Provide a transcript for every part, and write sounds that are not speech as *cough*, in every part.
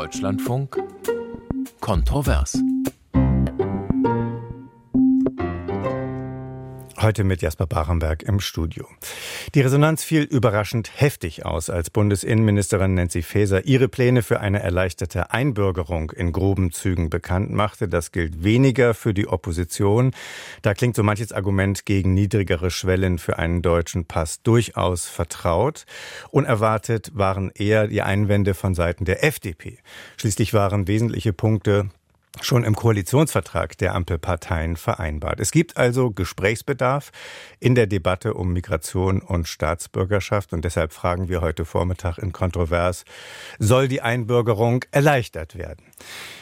Deutschlandfunk Kontrovers. Heute mit Jasper Barenberg im Studio. Die Resonanz fiel überraschend heftig aus, als Bundesinnenministerin Nancy Faeser ihre Pläne für eine erleichterte Einbürgerung in groben Zügen bekannt machte. Das gilt weniger für die Opposition. Da klingt so manches Argument gegen niedrigere Schwellen für einen deutschen Pass durchaus vertraut. Unerwartet waren eher die Einwände von Seiten der FDP. Schließlich waren wesentliche Punkte schon im Koalitionsvertrag der Ampelparteien vereinbart. Es gibt also Gesprächsbedarf in der Debatte um Migration und Staatsbürgerschaft und deshalb fragen wir heute Vormittag in Kontrovers, soll die Einbürgerung erleichtert werden?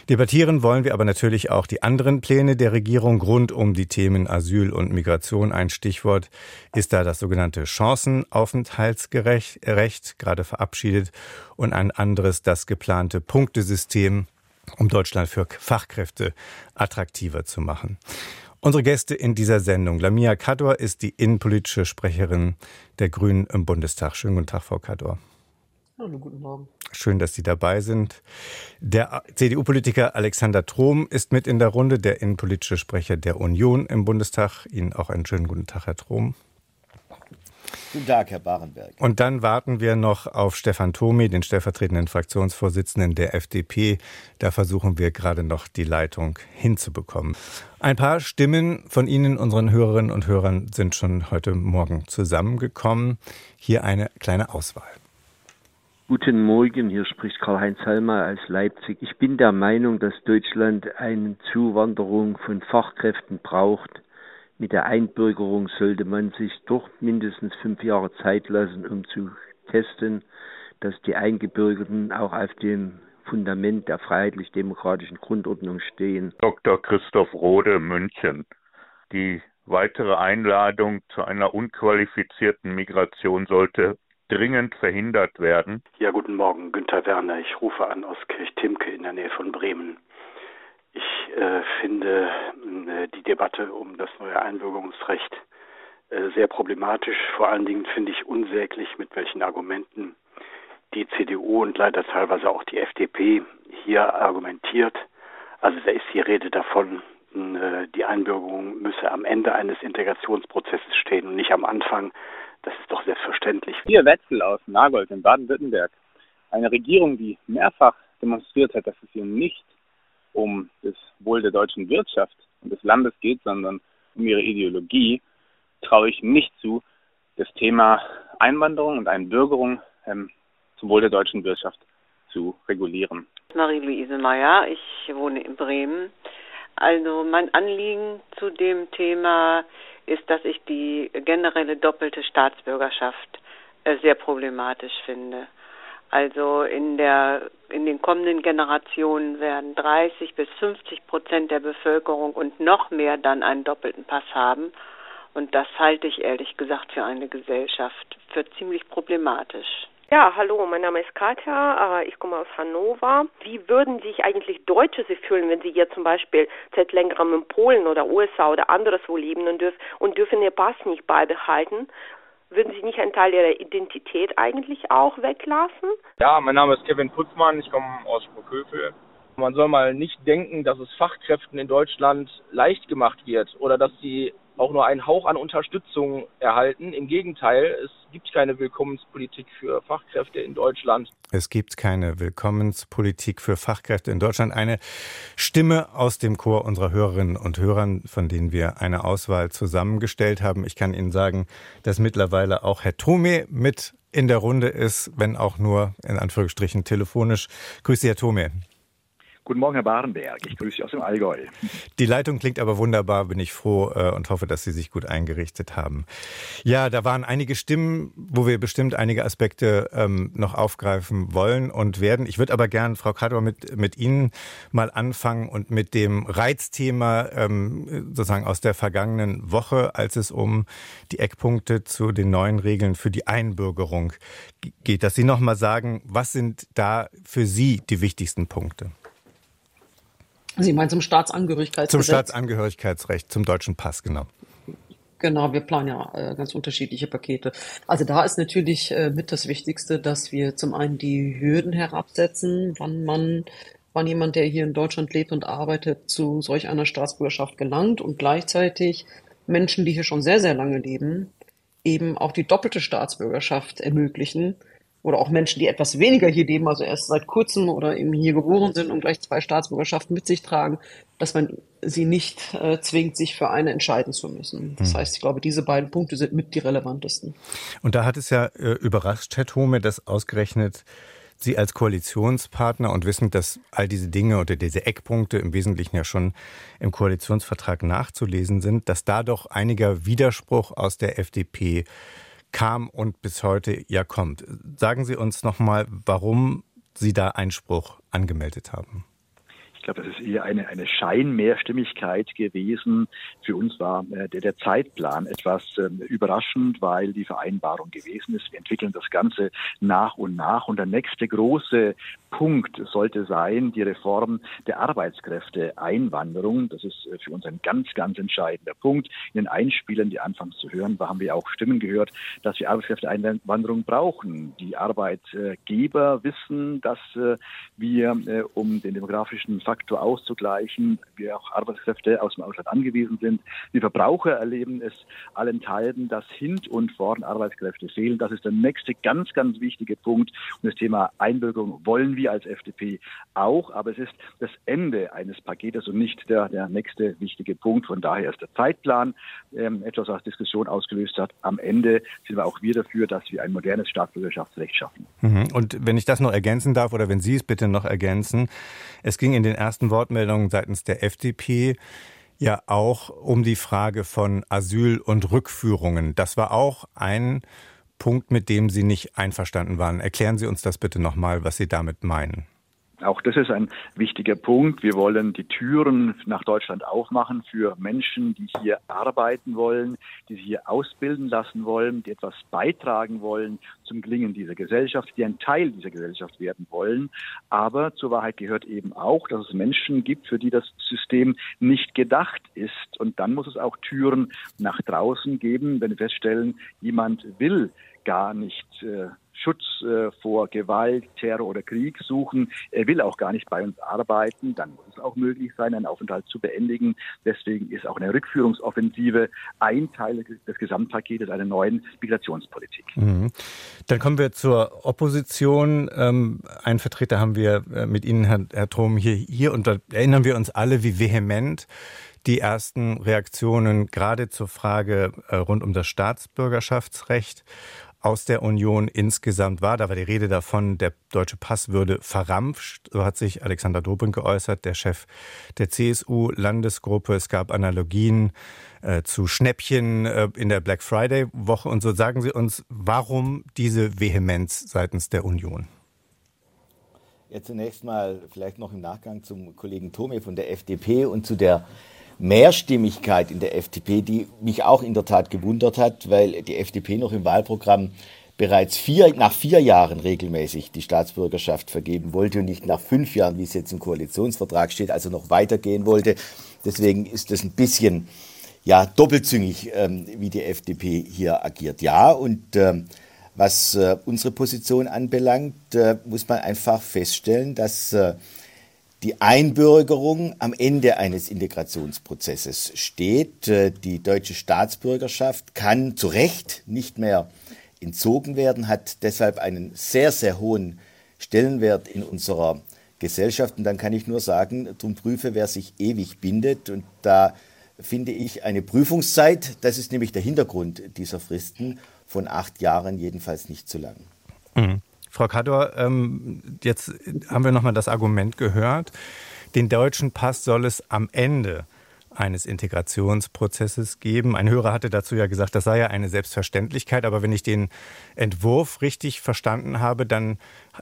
Debattieren wollen wir aber natürlich auch die anderen Pläne der Regierung rund um die Themen Asyl und Migration. Ein Stichwort ist da das sogenannte Chancenaufenthaltsrecht, gerade verabschiedet, und ein anderes das geplante Punktesystem um Deutschland für Fachkräfte attraktiver zu machen. Unsere Gäste in dieser Sendung. Lamia Kador ist die innenpolitische Sprecherin der Grünen im Bundestag. Schönen guten Tag, Frau Kador. Hallo, guten Morgen. Schön, dass Sie dabei sind. Der CDU-Politiker Alexander Trom ist mit in der Runde, der innenpolitische Sprecher der Union im Bundestag. Ihnen auch einen schönen guten Tag, Herr Trom. Guten Tag, Herr Barenberg. Und dann warten wir noch auf Stefan Tomi, den stellvertretenden Fraktionsvorsitzenden der FDP. Da versuchen wir gerade noch die Leitung hinzubekommen. Ein paar Stimmen von Ihnen, unseren Hörerinnen und Hörern, sind schon heute Morgen zusammengekommen. Hier eine kleine Auswahl. Guten Morgen, hier spricht Karl-Heinz Halmer aus Leipzig. Ich bin der Meinung, dass Deutschland eine Zuwanderung von Fachkräften braucht mit der Einbürgerung sollte man sich doch mindestens fünf Jahre Zeit lassen, um zu testen, dass die Eingebürgerten auch auf dem Fundament der freiheitlich-demokratischen Grundordnung stehen. Dr. Christoph Rode, München. Die weitere Einladung zu einer unqualifizierten Migration sollte dringend verhindert werden. Ja, guten Morgen, Günther Werner. Ich rufe an aus Kirchtimke in der Nähe von Bremen. Ich äh, finde äh, die Debatte um das neue Einbürgerungsrecht äh, sehr problematisch. Vor allen Dingen finde ich unsäglich, mit welchen Argumenten die CDU und leider teilweise auch die FDP hier argumentiert. Also da ist die Rede davon, äh, die Einbürgerung müsse am Ende eines Integrationsprozesses stehen und nicht am Anfang. Das ist doch selbstverständlich. Hier Wetzel aus Nagold in Baden-Württemberg. Eine Regierung, die mehrfach demonstriert hat, dass es ihr nicht um das Wohl der deutschen Wirtschaft und des Landes geht, sondern um ihre Ideologie, traue ich nicht zu, das Thema Einwanderung und Einbürgerung ähm, zum Wohl der deutschen Wirtschaft zu regulieren. Marie-Louise Meyer, ich wohne in Bremen. Also mein Anliegen zu dem Thema ist, dass ich die generelle doppelte Staatsbürgerschaft äh, sehr problematisch finde. Also in der in den kommenden Generationen werden 30 bis 50 Prozent der Bevölkerung und noch mehr dann einen doppelten Pass haben. Und das halte ich ehrlich gesagt für eine Gesellschaft für ziemlich problematisch. Ja, hallo, mein Name ist Katja, äh, ich komme aus Hannover. Wie würden sich eigentlich Deutsche sich fühlen, wenn sie hier zum Beispiel seit längerem in Polen oder USA oder anderswo leben und dürfen ihr Pass nicht beibehalten? Würden Sie nicht einen Teil Ihrer Identität eigentlich auch weglassen? Ja, mein Name ist Kevin Putzmann, ich komme aus Sprockhövel. Man soll mal nicht denken, dass es Fachkräften in Deutschland leicht gemacht wird oder dass sie auch nur einen Hauch an Unterstützung erhalten. Im Gegenteil, es gibt keine Willkommenspolitik für Fachkräfte in Deutschland. Es gibt keine Willkommenspolitik für Fachkräfte in Deutschland. Eine Stimme aus dem Chor unserer Hörerinnen und Hörern, von denen wir eine Auswahl zusammengestellt haben. Ich kann Ihnen sagen, dass mittlerweile auch Herr Tome mit in der Runde ist, wenn auch nur in Anführungsstrichen telefonisch. Grüße, Herr Tome. Guten Morgen, Herr Barenberg. Ich grüße Sie aus dem Allgäu. Die Leitung klingt aber wunderbar, bin ich froh äh, und hoffe, dass Sie sich gut eingerichtet haben. Ja, da waren einige Stimmen, wo wir bestimmt einige Aspekte ähm, noch aufgreifen wollen und werden. Ich würde aber gern, Frau Kador, mit, mit Ihnen mal anfangen und mit dem Reizthema ähm, sozusagen aus der vergangenen Woche, als es um die Eckpunkte zu den neuen Regeln für die Einbürgerung geht, dass Sie noch mal sagen, was sind da für Sie die wichtigsten Punkte? Sie meinen zum Staatsangehörigkeitsrecht? Zum Staatsangehörigkeitsrecht, zum deutschen Pass, genau. Genau, wir planen ja äh, ganz unterschiedliche Pakete. Also da ist natürlich äh, mit das Wichtigste, dass wir zum einen die Hürden herabsetzen, wann man, wann jemand, der hier in Deutschland lebt und arbeitet, zu solch einer Staatsbürgerschaft gelangt und gleichzeitig Menschen, die hier schon sehr, sehr lange leben, eben auch die doppelte Staatsbürgerschaft ermöglichen oder auch Menschen, die etwas weniger hier leben, also erst seit kurzem oder eben hier geboren sind und gleich zwei Staatsbürgerschaften mit sich tragen, dass man sie nicht äh, zwingt, sich für eine entscheiden zu müssen. Das hm. heißt, ich glaube, diese beiden Punkte sind mit die relevantesten. Und da hat es ja äh, überrascht, Herr Thome, dass ausgerechnet Sie als Koalitionspartner und wissend, dass all diese Dinge oder diese Eckpunkte im Wesentlichen ja schon im Koalitionsvertrag nachzulesen sind, dass da doch einiger Widerspruch aus der FDP kam und bis heute ja kommt. Sagen Sie uns nochmal, warum Sie da Einspruch angemeldet haben. Glaube, das ist eher eine, eine Scheinmehrstimmigkeit gewesen. Für uns war äh, der, der Zeitplan etwas ähm, überraschend, weil die Vereinbarung gewesen ist. Wir entwickeln das Ganze nach und nach. Und der nächste große Punkt sollte sein, die Reform der Arbeitskräfteeinwanderung. Das ist äh, für uns ein ganz, ganz entscheidender Punkt. In den Einspielen, die anfangs zu hören haben wir auch Stimmen gehört, dass wir Arbeitskräfteeinwanderung brauchen. Die Arbeitgeber wissen, dass äh, wir, äh, um den demografischen Faktor auszugleichen, wir auch Arbeitskräfte aus dem Ausland angewiesen sind. Die Verbraucher erleben es allenthalben, dass hint und vorn Arbeitskräfte fehlen. Das ist der nächste ganz, ganz wichtige Punkt. Und das Thema Einbürgerung wollen wir als FDP auch, aber es ist das Ende eines Paketes und nicht der, der nächste wichtige Punkt. Von daher ist der Zeitplan ähm, etwas, was Diskussion ausgelöst hat. Am Ende sind wir auch wir dafür, dass wir ein modernes Staatsbürgerschaftsrecht schaffen. Mhm. Und wenn ich das noch ergänzen darf oder wenn Sie es bitte noch ergänzen, es ging in den ersten Wortmeldungen seitens der FDP ja auch um die Frage von Asyl und Rückführungen. Das war auch ein Punkt, mit dem Sie nicht einverstanden waren. Erklären Sie uns das bitte nochmal, was Sie damit meinen. Auch das ist ein wichtiger Punkt. Wir wollen die Türen nach Deutschland aufmachen für Menschen, die hier arbeiten wollen, die sich hier ausbilden lassen wollen, die etwas beitragen wollen zum Gelingen dieser Gesellschaft, die ein Teil dieser Gesellschaft werden wollen. Aber zur Wahrheit gehört eben auch, dass es Menschen gibt, für die das System nicht gedacht ist. Und dann muss es auch Türen nach draußen geben, wenn wir feststellen, jemand will gar nicht äh, Schutz äh, vor Gewalt, Terror oder Krieg suchen. Er will auch gar nicht bei uns arbeiten. Dann muss es auch möglich sein, einen Aufenthalt zu beendigen. Deswegen ist auch eine Rückführungsoffensive ein Teil des Gesamtpaketes einer neuen Migrationspolitik. Mhm. Dann kommen wir zur Opposition. Ähm, einen Vertreter haben wir äh, mit Ihnen, Herr, Herr Trom, hier, hier und da erinnern wir uns alle, wie vehement die ersten Reaktionen gerade zur Frage äh, rund um das Staatsbürgerschaftsrecht aus der Union insgesamt war. Da war die Rede davon, der deutsche Pass würde verrampft. So hat sich Alexander Dobrindt geäußert, der Chef der CSU-Landesgruppe. Es gab Analogien äh, zu Schnäppchen äh, in der Black Friday-Woche. Und so sagen Sie uns, warum diese Vehemenz seitens der Union? Ja, zunächst mal vielleicht noch im Nachgang zum Kollegen Tome von der FDP und zu der Mehrstimmigkeit in der FDP, die mich auch in der Tat gewundert hat, weil die FDP noch im Wahlprogramm bereits vier, nach vier Jahren regelmäßig die Staatsbürgerschaft vergeben wollte und nicht nach fünf Jahren, wie es jetzt im Koalitionsvertrag steht, also noch weitergehen wollte. Deswegen ist das ein bisschen ja, doppelzüngig, ähm, wie die FDP hier agiert. Ja, und ähm, was äh, unsere Position anbelangt, äh, muss man einfach feststellen, dass äh, die Einbürgerung am Ende eines Integrationsprozesses steht. Äh, die deutsche Staatsbürgerschaft kann zu Recht nicht mehr entzogen werden, hat deshalb einen sehr, sehr hohen Stellenwert in unserer Gesellschaft. Und dann kann ich nur sagen, drum prüfe, wer sich ewig bindet. Und da finde ich eine Prüfungszeit, das ist nämlich der Hintergrund dieser Fristen, von acht Jahren jedenfalls nicht zu lang. Mhm. Frau Kador, ähm, jetzt haben wir nochmal das Argument gehört, den deutschen Pass soll es am Ende eines Integrationsprozesses geben. Ein Hörer hatte dazu ja gesagt, das sei ja eine Selbstverständlichkeit, aber wenn ich den Entwurf richtig verstanden habe, dann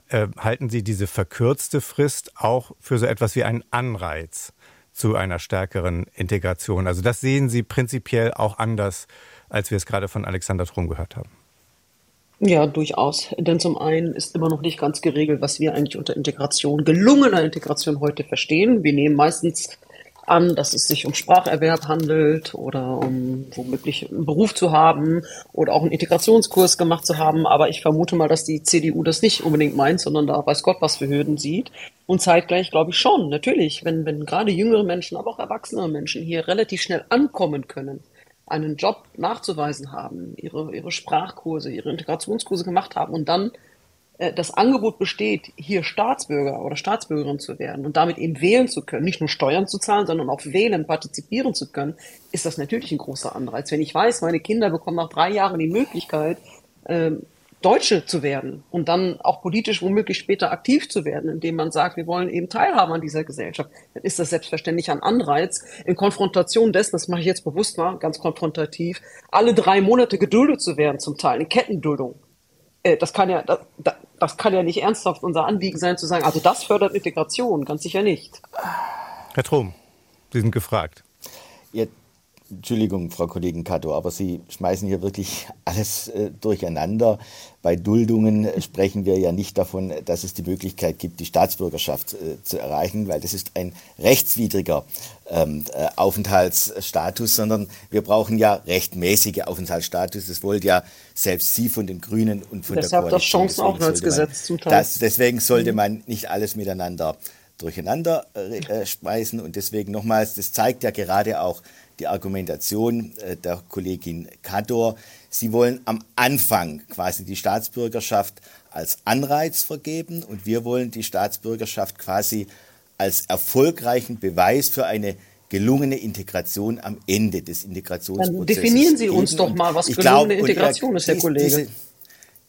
äh, halten Sie diese verkürzte Frist auch für so etwas wie einen Anreiz zu einer stärkeren Integration. Also das sehen Sie prinzipiell auch anders, als wir es gerade von Alexander Trum gehört haben. Ja, durchaus. Denn zum einen ist immer noch nicht ganz geregelt, was wir eigentlich unter Integration, gelungener Integration heute verstehen. Wir nehmen meistens an, dass es sich um Spracherwerb handelt oder um womöglich einen Beruf zu haben oder auch einen Integrationskurs gemacht zu haben. Aber ich vermute mal, dass die CDU das nicht unbedingt meint, sondern da weiß Gott, was für Hürden sieht. Und zeitgleich glaube ich schon, natürlich, wenn, wenn gerade jüngere Menschen, aber auch erwachsene Menschen hier relativ schnell ankommen können, einen Job nachzuweisen haben, ihre, ihre Sprachkurse, ihre Integrationskurse gemacht haben und dann äh, das Angebot besteht, hier Staatsbürger oder Staatsbürgerin zu werden und damit eben wählen zu können, nicht nur Steuern zu zahlen, sondern auch wählen, partizipieren zu können, ist das natürlich ein großer Anreiz. Wenn ich weiß, meine Kinder bekommen nach drei Jahren die Möglichkeit, ähm, Deutsche zu werden und dann auch politisch womöglich später aktiv zu werden, indem man sagt, wir wollen eben teilhaben an dieser Gesellschaft, dann ist das selbstverständlich ein Anreiz. In Konfrontation dessen, das mache ich jetzt bewusst mal, ganz konfrontativ, alle drei Monate geduldet zu werden, zum Teil, in Kettenduldung. Äh, das kann ja, das, das kann ja nicht ernsthaft unser Anliegen sein, zu sagen, also das fördert Integration, ganz sicher nicht. Herr Trom, Sie sind gefragt. Jetzt Entschuldigung, Frau Kollegin Kato, aber Sie schmeißen hier wirklich *laughs* alles äh, durcheinander. Bei Duldungen sprechen wir ja nicht davon, dass es die Möglichkeit gibt, die Staatsbürgerschaft äh, zu erreichen, weil das ist ein rechtswidriger ähm, äh, Aufenthaltsstatus, sondern wir brauchen ja rechtmäßige Aufenthaltsstatus. Das wollt ja selbst Sie von den Grünen und von Deshalb der Koalition. Deshalb das Chancenaufenthaltsgesetz zum Teil. Das, deswegen sollte mhm. man nicht alles miteinander durcheinander äh, äh, speisen. Und deswegen nochmals, das zeigt ja gerade auch die Argumentation äh, der Kollegin Kador. Sie wollen am Anfang quasi die Staatsbürgerschaft als Anreiz vergeben und wir wollen die Staatsbürgerschaft quasi als erfolgreichen Beweis für eine gelungene Integration am Ende des Integrationsprozesses. Dann definieren Sie uns doch mal, was gelungene glaub, Integration ist, Herr Kollege. Diese,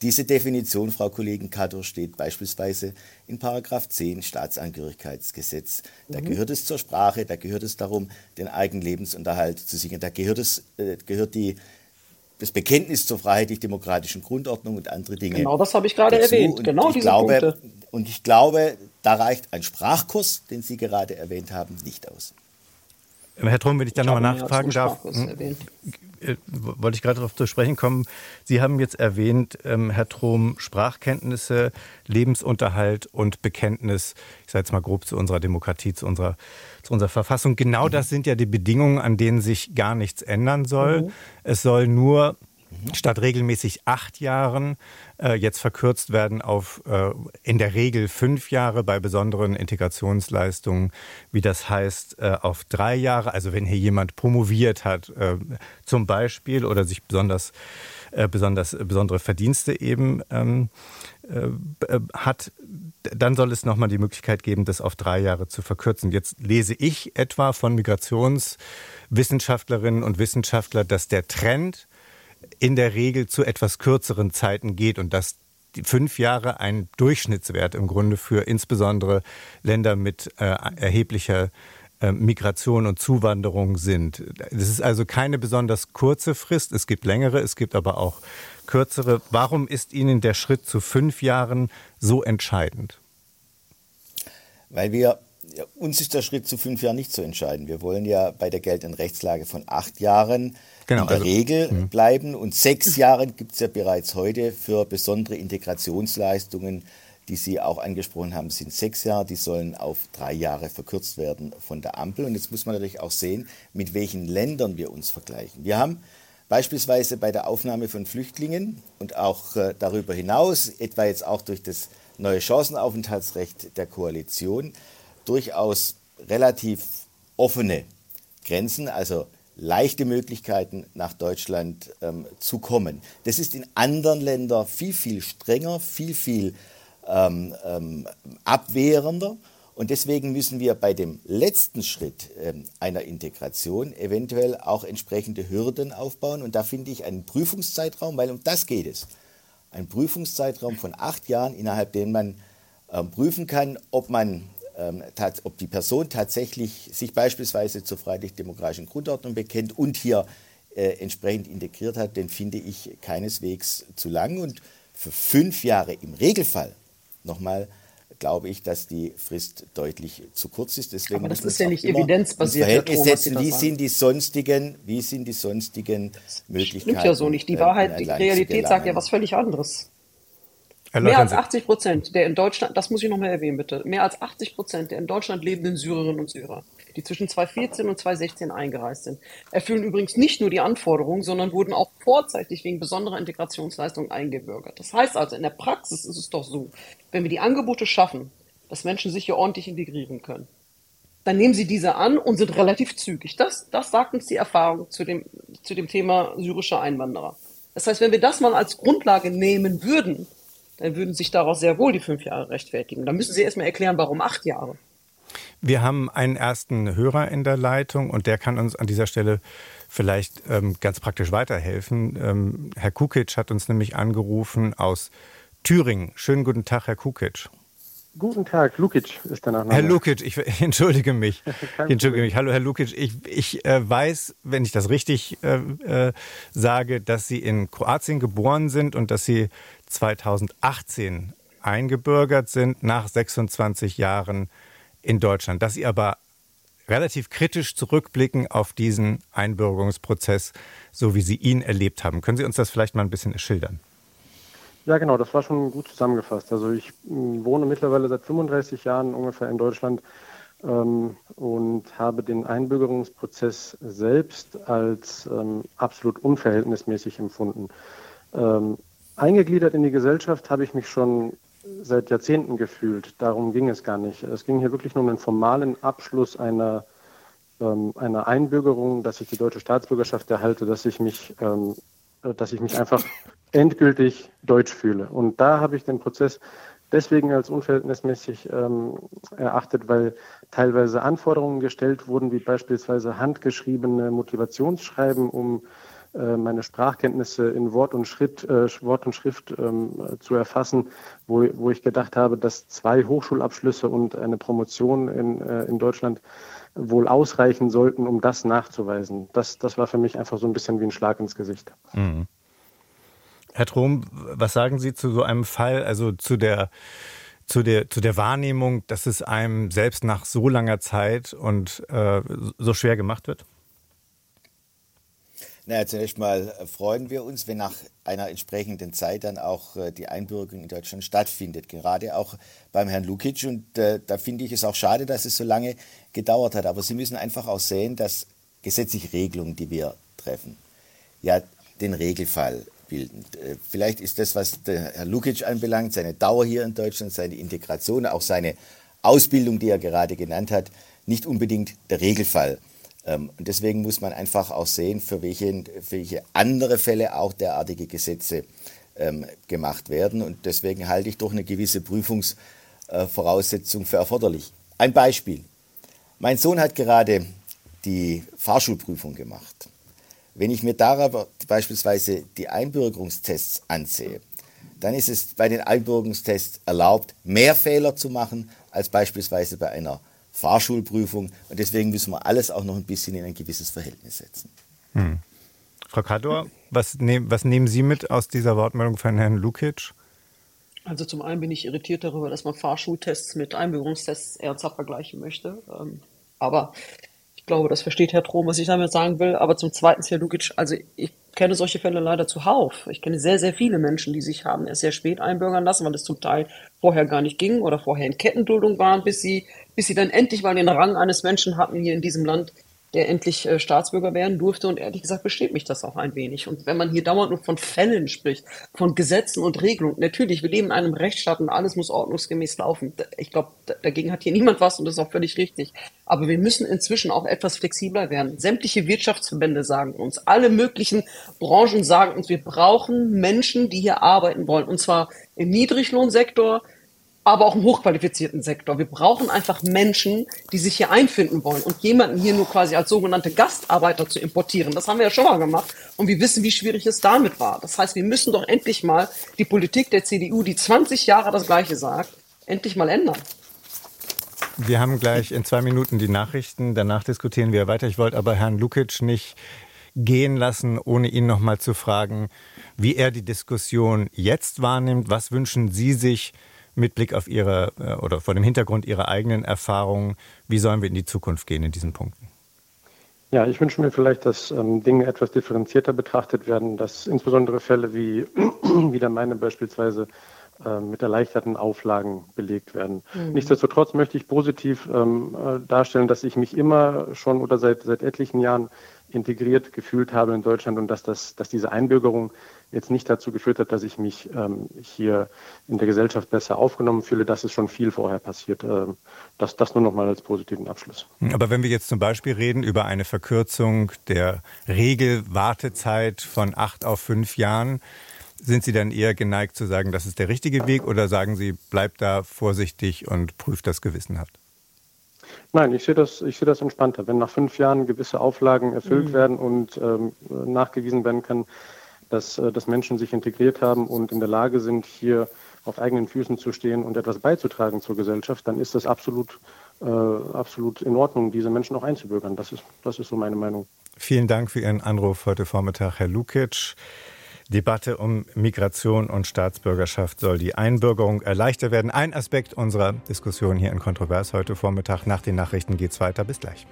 diese Definition, Frau Kollegin Kato, steht beispielsweise in Paragraph 10 Staatsangehörigkeitsgesetz. Da mhm. gehört es zur Sprache, da gehört es darum, den eigenen Lebensunterhalt zu sichern. Da gehört, es, äh, gehört die, das Bekenntnis zur freiheitlich-demokratischen Grundordnung und andere Dinge. Genau, das habe ich gerade dazu. erwähnt. Und genau diese glaube, Punkte. Und ich glaube, da reicht ein Sprachkurs, den Sie gerade erwähnt haben, nicht aus. Herr Trom, wenn ich da nochmal nachfragen darf, hm, äh, wollte ich gerade darauf zu sprechen kommen. Sie haben jetzt erwähnt, ähm, Herr Trom, Sprachkenntnisse, Lebensunterhalt und Bekenntnis, ich sage jetzt mal grob zu unserer Demokratie, zu unserer, zu unserer Verfassung. Genau mhm. das sind ja die Bedingungen, an denen sich gar nichts ändern soll. Mhm. Es soll nur statt regelmäßig acht Jahren äh, jetzt verkürzt werden auf äh, in der Regel fünf Jahre bei besonderen Integrationsleistungen, wie das heißt, äh, auf drei Jahre. Also wenn hier jemand promoviert hat, äh, zum Beispiel, oder sich besonders, äh, besonders besondere Verdienste eben ähm, äh, hat, dann soll es nochmal die Möglichkeit geben, das auf drei Jahre zu verkürzen. Jetzt lese ich etwa von Migrationswissenschaftlerinnen und Wissenschaftlern, dass der Trend in der Regel zu etwas kürzeren Zeiten geht und dass die fünf Jahre ein Durchschnittswert im Grunde für insbesondere Länder mit äh, erheblicher äh, Migration und Zuwanderung sind. Das ist also keine besonders kurze Frist. Es gibt längere, es gibt aber auch kürzere. Warum ist Ihnen der Schritt zu fünf Jahren so entscheidend? Weil wir ja, uns ist der Schritt zu fünf Jahren nicht zu entscheiden. Wir wollen ja bei der geltenden Rechtslage von acht Jahren genau, in der also, Regel mh. bleiben. Und sechs Jahre gibt es ja bereits heute für besondere Integrationsleistungen, die Sie auch angesprochen haben, sind sechs Jahre. Die sollen auf drei Jahre verkürzt werden von der Ampel. Und jetzt muss man natürlich auch sehen, mit welchen Ländern wir uns vergleichen. Wir haben beispielsweise bei der Aufnahme von Flüchtlingen und auch äh, darüber hinaus, etwa jetzt auch durch das neue Chancenaufenthaltsrecht der Koalition, durchaus relativ offene Grenzen, also leichte Möglichkeiten, nach Deutschland ähm, zu kommen. Das ist in anderen Ländern viel, viel strenger, viel, viel ähm, ähm, abwehrender. Und deswegen müssen wir bei dem letzten Schritt ähm, einer Integration eventuell auch entsprechende Hürden aufbauen. Und da finde ich einen Prüfungszeitraum, weil um das geht es. Ein Prüfungszeitraum von acht Jahren, innerhalb dem man ähm, prüfen kann, ob man ob die Person tatsächlich sich beispielsweise zur freiheitlich-demokratischen Grundordnung bekennt und hier äh, entsprechend integriert hat, den finde ich keineswegs zu lang. Und für fünf Jahre im Regelfall, nochmal, glaube ich, dass die Frist deutlich zu kurz ist. Deswegen Aber das ist ja nicht evidenzbasiert. Verhältnis setzen, wie sind die sonstigen, wie sind die sonstigen Möglichkeiten? Stimmt ja so nicht. Die Wahrheit, die Realität sagt ja was völlig anderes. Mehr als 80 Prozent der in Deutschland, das muss ich nochmal erwähnen bitte, mehr als 80 Prozent der in Deutschland lebenden Syrerinnen und Syrer die zwischen 2014 und 2016 eingereist sind, erfüllen übrigens nicht nur die Anforderungen, sondern wurden auch vorzeitig wegen besonderer Integrationsleistungen eingebürgert. Das heißt also, in der Praxis ist es doch so, wenn wir die Angebote schaffen, dass Menschen sich hier ordentlich integrieren können, dann nehmen sie diese an und sind relativ zügig. Das, das sagt uns die Erfahrung zu dem, zu dem Thema syrische Einwanderer. Das heißt, wenn wir das mal als Grundlage nehmen würden, dann würden sich daraus sehr wohl die fünf Jahre rechtfertigen. Dann müssen Sie erstmal erklären, warum acht Jahre. Wir haben einen ersten Hörer in der Leitung und der kann uns an dieser Stelle vielleicht ähm, ganz praktisch weiterhelfen. Ähm, Herr Kukic hat uns nämlich angerufen aus Thüringen. Schönen guten Tag, Herr Kukic. Guten Tag, Lukic ist der Nachname. Herr Lukic, ich, *laughs* *laughs* ich entschuldige mich. ich entschuldige mich. Hallo, Herr Lukic. Ich, ich äh, weiß, wenn ich das richtig äh, äh, sage, dass Sie in Kroatien geboren sind und dass Sie 2018 eingebürgert sind nach 26 Jahren in Deutschland. Dass Sie aber relativ kritisch zurückblicken auf diesen Einbürgerungsprozess, so wie Sie ihn erlebt haben. Können Sie uns das vielleicht mal ein bisschen schildern? Ja, genau, das war schon gut zusammengefasst. Also ich hm, wohne mittlerweile seit 35 Jahren ungefähr in Deutschland ähm, und habe den Einbürgerungsprozess selbst als ähm, absolut unverhältnismäßig empfunden. Ähm, eingegliedert in die Gesellschaft habe ich mich schon seit Jahrzehnten gefühlt. Darum ging es gar nicht. Es ging hier wirklich nur um den formalen Abschluss einer, ähm, einer Einbürgerung, dass ich die deutsche Staatsbürgerschaft erhalte, dass ich mich, ähm, dass ich mich einfach endgültig deutsch fühle. Und da habe ich den Prozess deswegen als unverhältnismäßig ähm, erachtet, weil teilweise Anforderungen gestellt wurden, wie beispielsweise handgeschriebene Motivationsschreiben, um äh, meine Sprachkenntnisse in Wort und Schritt, äh, Wort und Schrift ähm, zu erfassen, wo, wo ich gedacht habe, dass zwei Hochschulabschlüsse und eine Promotion in, äh, in Deutschland wohl ausreichen sollten, um das nachzuweisen. Das, das war für mich einfach so ein bisschen wie ein Schlag ins Gesicht. Mhm. Herr Trom, was sagen Sie zu so einem Fall, also zu der, zu der, zu der Wahrnehmung, dass es einem selbst nach so langer Zeit und äh, so schwer gemacht wird? Naja, zunächst mal freuen wir uns, wenn nach einer entsprechenden Zeit dann auch äh, die Einbürgerung in Deutschland stattfindet. Gerade auch beim Herrn Lukic. Und äh, da finde ich es auch schade, dass es so lange gedauert hat. Aber Sie müssen einfach auch sehen, dass gesetzliche Regelungen, die wir treffen, ja den Regelfall bilden. Äh, vielleicht ist das, was Herr Lukic anbelangt, seine Dauer hier in Deutschland, seine Integration, auch seine Ausbildung, die er gerade genannt hat, nicht unbedingt der Regelfall. Ähm, und deswegen muss man einfach auch sehen, für welche, für welche andere Fälle auch derartige Gesetze ähm, gemacht werden. Und deswegen halte ich doch eine gewisse Prüfungsvoraussetzung für erforderlich. Ein Beispiel. Mein Sohn hat gerade die Fahrschulprüfung gemacht. Wenn ich mir darüber beispielsweise die Einbürgerungstests ansehe, dann ist es bei den Einbürgerungstests erlaubt, mehr Fehler zu machen als beispielsweise bei einer Fahrschulprüfung. Und deswegen müssen wir alles auch noch ein bisschen in ein gewisses Verhältnis setzen. Hm. Frau Kador, was, nehm, was nehmen Sie mit aus dieser Wortmeldung von Herrn Lukic? Also zum einen bin ich irritiert darüber, dass man Fahrschultests mit Einbürgerungstests ernsthaft vergleichen möchte. Ähm, aber glaube, das versteht Herr Trom, was ich damit sagen will. Aber zum Zweiten, Herr Lukic, also ich kenne solche Fälle leider zuhauf. Ich kenne sehr, sehr viele Menschen, die sich haben erst sehr spät einbürgern lassen, weil es zum Teil vorher gar nicht ging oder vorher in Kettenduldung waren, bis sie, bis sie dann endlich mal den Rang eines Menschen hatten hier in diesem Land, der endlich äh, Staatsbürger werden durfte. Und ehrlich gesagt besteht mich das auch ein wenig. Und wenn man hier dauernd nur von Fällen spricht, von Gesetzen und Regelungen, natürlich, wir leben in einem Rechtsstaat und alles muss ordnungsgemäß laufen. Ich glaube, dagegen hat hier *laughs* niemand was und das ist auch völlig richtig. Aber wir müssen inzwischen auch etwas flexibler werden. Sämtliche Wirtschaftsverbände sagen uns, alle möglichen Branchen sagen uns, wir brauchen Menschen, die hier arbeiten wollen. Und zwar im Niedriglohnsektor, aber auch im hochqualifizierten Sektor. Wir brauchen einfach Menschen, die sich hier einfinden wollen und jemanden hier nur quasi als sogenannte Gastarbeiter zu importieren. Das haben wir ja schon mal gemacht und wir wissen, wie schwierig es damit war. Das heißt, wir müssen doch endlich mal die Politik der CDU, die 20 Jahre das Gleiche sagt, endlich mal ändern. Wir haben gleich in zwei Minuten die Nachrichten. Danach diskutieren wir weiter. Ich wollte aber Herrn Lukic nicht gehen lassen, ohne ihn noch mal zu fragen, wie er die Diskussion jetzt wahrnimmt. Was wünschen Sie sich mit Blick auf Ihre äh, oder vor dem Hintergrund Ihrer eigenen Erfahrungen, wie sollen wir in die Zukunft gehen in diesen Punkten? Ja, ich wünsche mir vielleicht, dass ähm, Dinge etwas differenzierter betrachtet werden, dass insbesondere Fälle wie, *clears throat* wie der meine beispielsweise äh, mit erleichterten Auflagen belegt werden. Mhm. Nichtsdestotrotz möchte ich positiv ähm, äh, darstellen, dass ich mich immer schon oder seit, seit etlichen Jahren integriert gefühlt habe in Deutschland und dass, das, dass diese Einbürgerung jetzt nicht dazu geführt hat, dass ich mich ähm, hier in der Gesellschaft besser aufgenommen fühle. Das ist schon viel vorher passiert. Ähm, das, das nur noch mal als positiven Abschluss. Aber wenn wir jetzt zum Beispiel reden über eine Verkürzung der Regelwartezeit von acht auf fünf Jahren, sind Sie dann eher geneigt zu sagen, das ist der richtige Weg oder sagen Sie, bleibt da vorsichtig und prüft das gewissenhaft? Nein, ich sehe das, ich sehe das entspannter. Wenn nach fünf Jahren gewisse Auflagen erfüllt mhm. werden und ähm, nachgewiesen werden kann, dass, äh, dass Menschen sich integriert haben und in der Lage sind, hier auf eigenen Füßen zu stehen und etwas beizutragen zur Gesellschaft, dann ist das absolut, äh, absolut in Ordnung, diese Menschen auch einzubürgern. Das ist, das ist so meine Meinung. Vielen Dank für Ihren Anruf heute Vormittag, Herr Lukic. Debatte um Migration und Staatsbürgerschaft soll die Einbürgerung erleichtert werden. Ein Aspekt unserer Diskussion hier in Kontrovers heute Vormittag. Nach den Nachrichten geht es weiter. Bis gleich.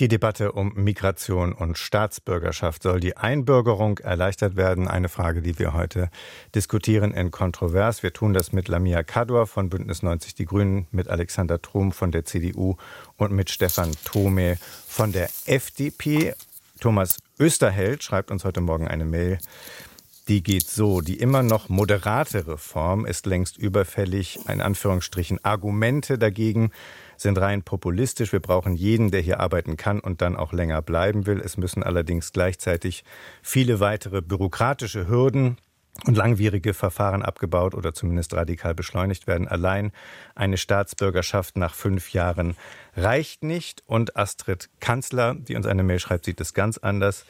Die Debatte um Migration und Staatsbürgerschaft soll die Einbürgerung erleichtert werden. Eine Frage, die wir heute diskutieren in Kontrovers. Wir tun das mit Lamia Kador von Bündnis 90 Die Grünen, mit Alexander Trum von der CDU und mit Stefan Thome von der FDP. Thomas Österheld schreibt uns heute Morgen eine Mail. Die geht so. Die immer noch moderate Reform ist längst überfällig. Ein Anführungsstrichen Argumente dagegen sind rein populistisch. Wir brauchen jeden, der hier arbeiten kann und dann auch länger bleiben will. Es müssen allerdings gleichzeitig viele weitere bürokratische Hürden und langwierige Verfahren abgebaut oder zumindest radikal beschleunigt werden. Allein eine Staatsbürgerschaft nach fünf Jahren reicht nicht. Und Astrid Kanzler, die uns eine Mail schreibt, sieht es ganz anders.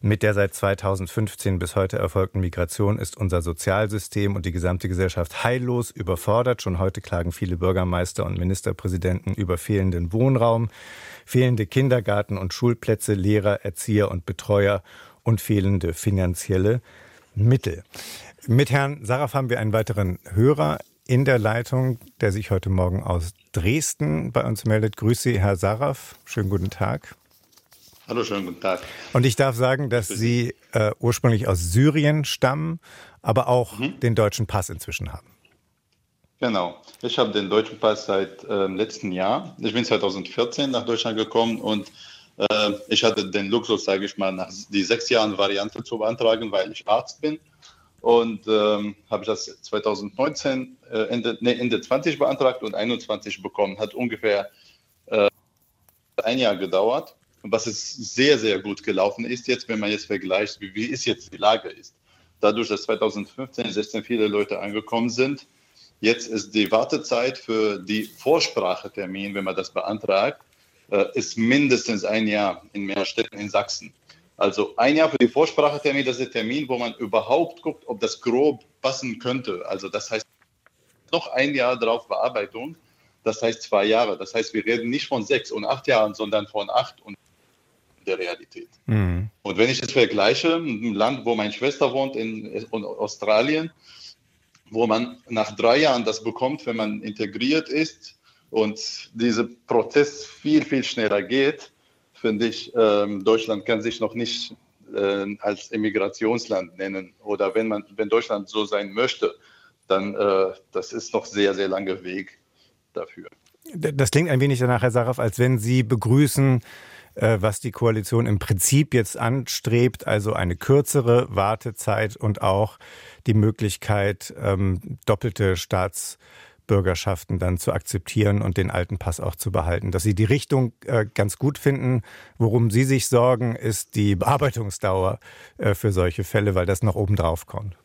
Mit der seit 2015 bis heute erfolgten Migration ist unser Sozialsystem und die gesamte Gesellschaft heillos überfordert. Schon heute klagen viele Bürgermeister und Ministerpräsidenten über fehlenden Wohnraum, fehlende Kindergarten- und Schulplätze, Lehrer, Erzieher und Betreuer und fehlende finanzielle Mittel. Mit Herrn Saraf haben wir einen weiteren Hörer in der Leitung, der sich heute Morgen aus Dresden bei uns meldet. Grüße Sie, Herr Saraf. Schönen guten Tag. Hallo, schönen guten Tag. Und ich darf sagen, dass Sie äh, ursprünglich aus Syrien stammen, aber auch mhm. den deutschen Pass inzwischen haben. Genau. Ich habe den deutschen Pass seit äh, letzten Jahr. Ich bin 2014 nach Deutschland gekommen und ich hatte den Luxus, sage ich mal, die sechs Jahren Variante zu beantragen, weil ich Arzt bin. Und ähm, habe ich das 2019, äh, Ende, nee, Ende 20 beantragt und 21 bekommen. Hat ungefähr äh, ein Jahr gedauert. Was es sehr, sehr gut gelaufen ist, jetzt, wenn man jetzt vergleicht, wie, wie ist jetzt die Lage ist. Dadurch, dass 2015, 16 viele Leute angekommen sind, jetzt ist die Wartezeit für die Vorsprachetermin, wenn man das beantragt, äh, ist mindestens ein Jahr in mehr Städten in Sachsen. Also ein Jahr für die Vorsprachetermin, das ist der Termin, wo man überhaupt guckt, ob das grob passen könnte. Also das heißt noch ein Jahr drauf Bearbeitung, das heißt zwei Jahre. Das heißt, wir reden nicht von sechs und acht Jahren, sondern von acht und der Realität. Mhm. Und wenn ich das vergleiche, ein Land, wo meine Schwester wohnt, in, in Australien, wo man nach drei Jahren das bekommt, wenn man integriert ist, und dieser Prozess viel, viel schneller geht, finde ich, ähm, Deutschland kann sich noch nicht äh, als Immigrationsland nennen. Oder wenn, man, wenn Deutschland so sein möchte, dann äh, das ist noch sehr, sehr langer Weg dafür. Das klingt ein wenig danach, Herr Saraf, als wenn Sie begrüßen, äh, was die Koalition im Prinzip jetzt anstrebt, also eine kürzere Wartezeit und auch die Möglichkeit, ähm, doppelte Staats Bürgerschaften dann zu akzeptieren und den alten Pass auch zu behalten. Dass Sie die Richtung äh, ganz gut finden. Worum Sie sich sorgen, ist die Bearbeitungsdauer äh, für solche Fälle, weil das noch obendrauf kommt.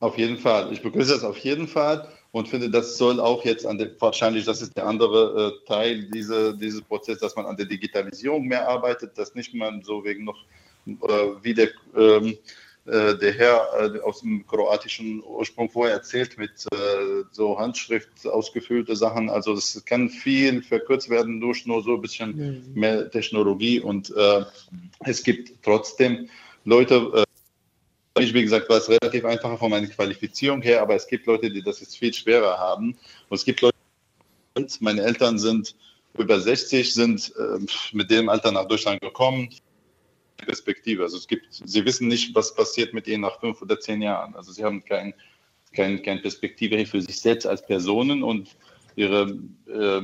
Auf jeden Fall. Ich begrüße das auf jeden Fall und finde, das soll auch jetzt an der, wahrscheinlich, das ist der andere äh, Teil diese, dieses Prozesses, dass man an der Digitalisierung mehr arbeitet, dass nicht man so wegen noch äh, wie der ähm, äh, der Herr äh, aus dem kroatischen Ursprung vorher erzählt mit äh, so Handschrift ausgefüllte Sachen. Also es kann viel verkürzt werden durch nur so ein bisschen mhm. mehr Technologie und äh, es gibt trotzdem Leute, äh, ich wie gesagt war es relativ einfacher von meiner Qualifizierung her, aber es gibt Leute, die das jetzt viel schwerer haben und es gibt Leute, meine Eltern sind über 60, sind äh, mit dem Alter nach Deutschland gekommen, Perspektive. Also es gibt, sie wissen nicht, was passiert mit ihnen nach fünf oder zehn Jahren. Also sie haben kein, kein, keine Perspektive für sich selbst als Personen und ihre äh,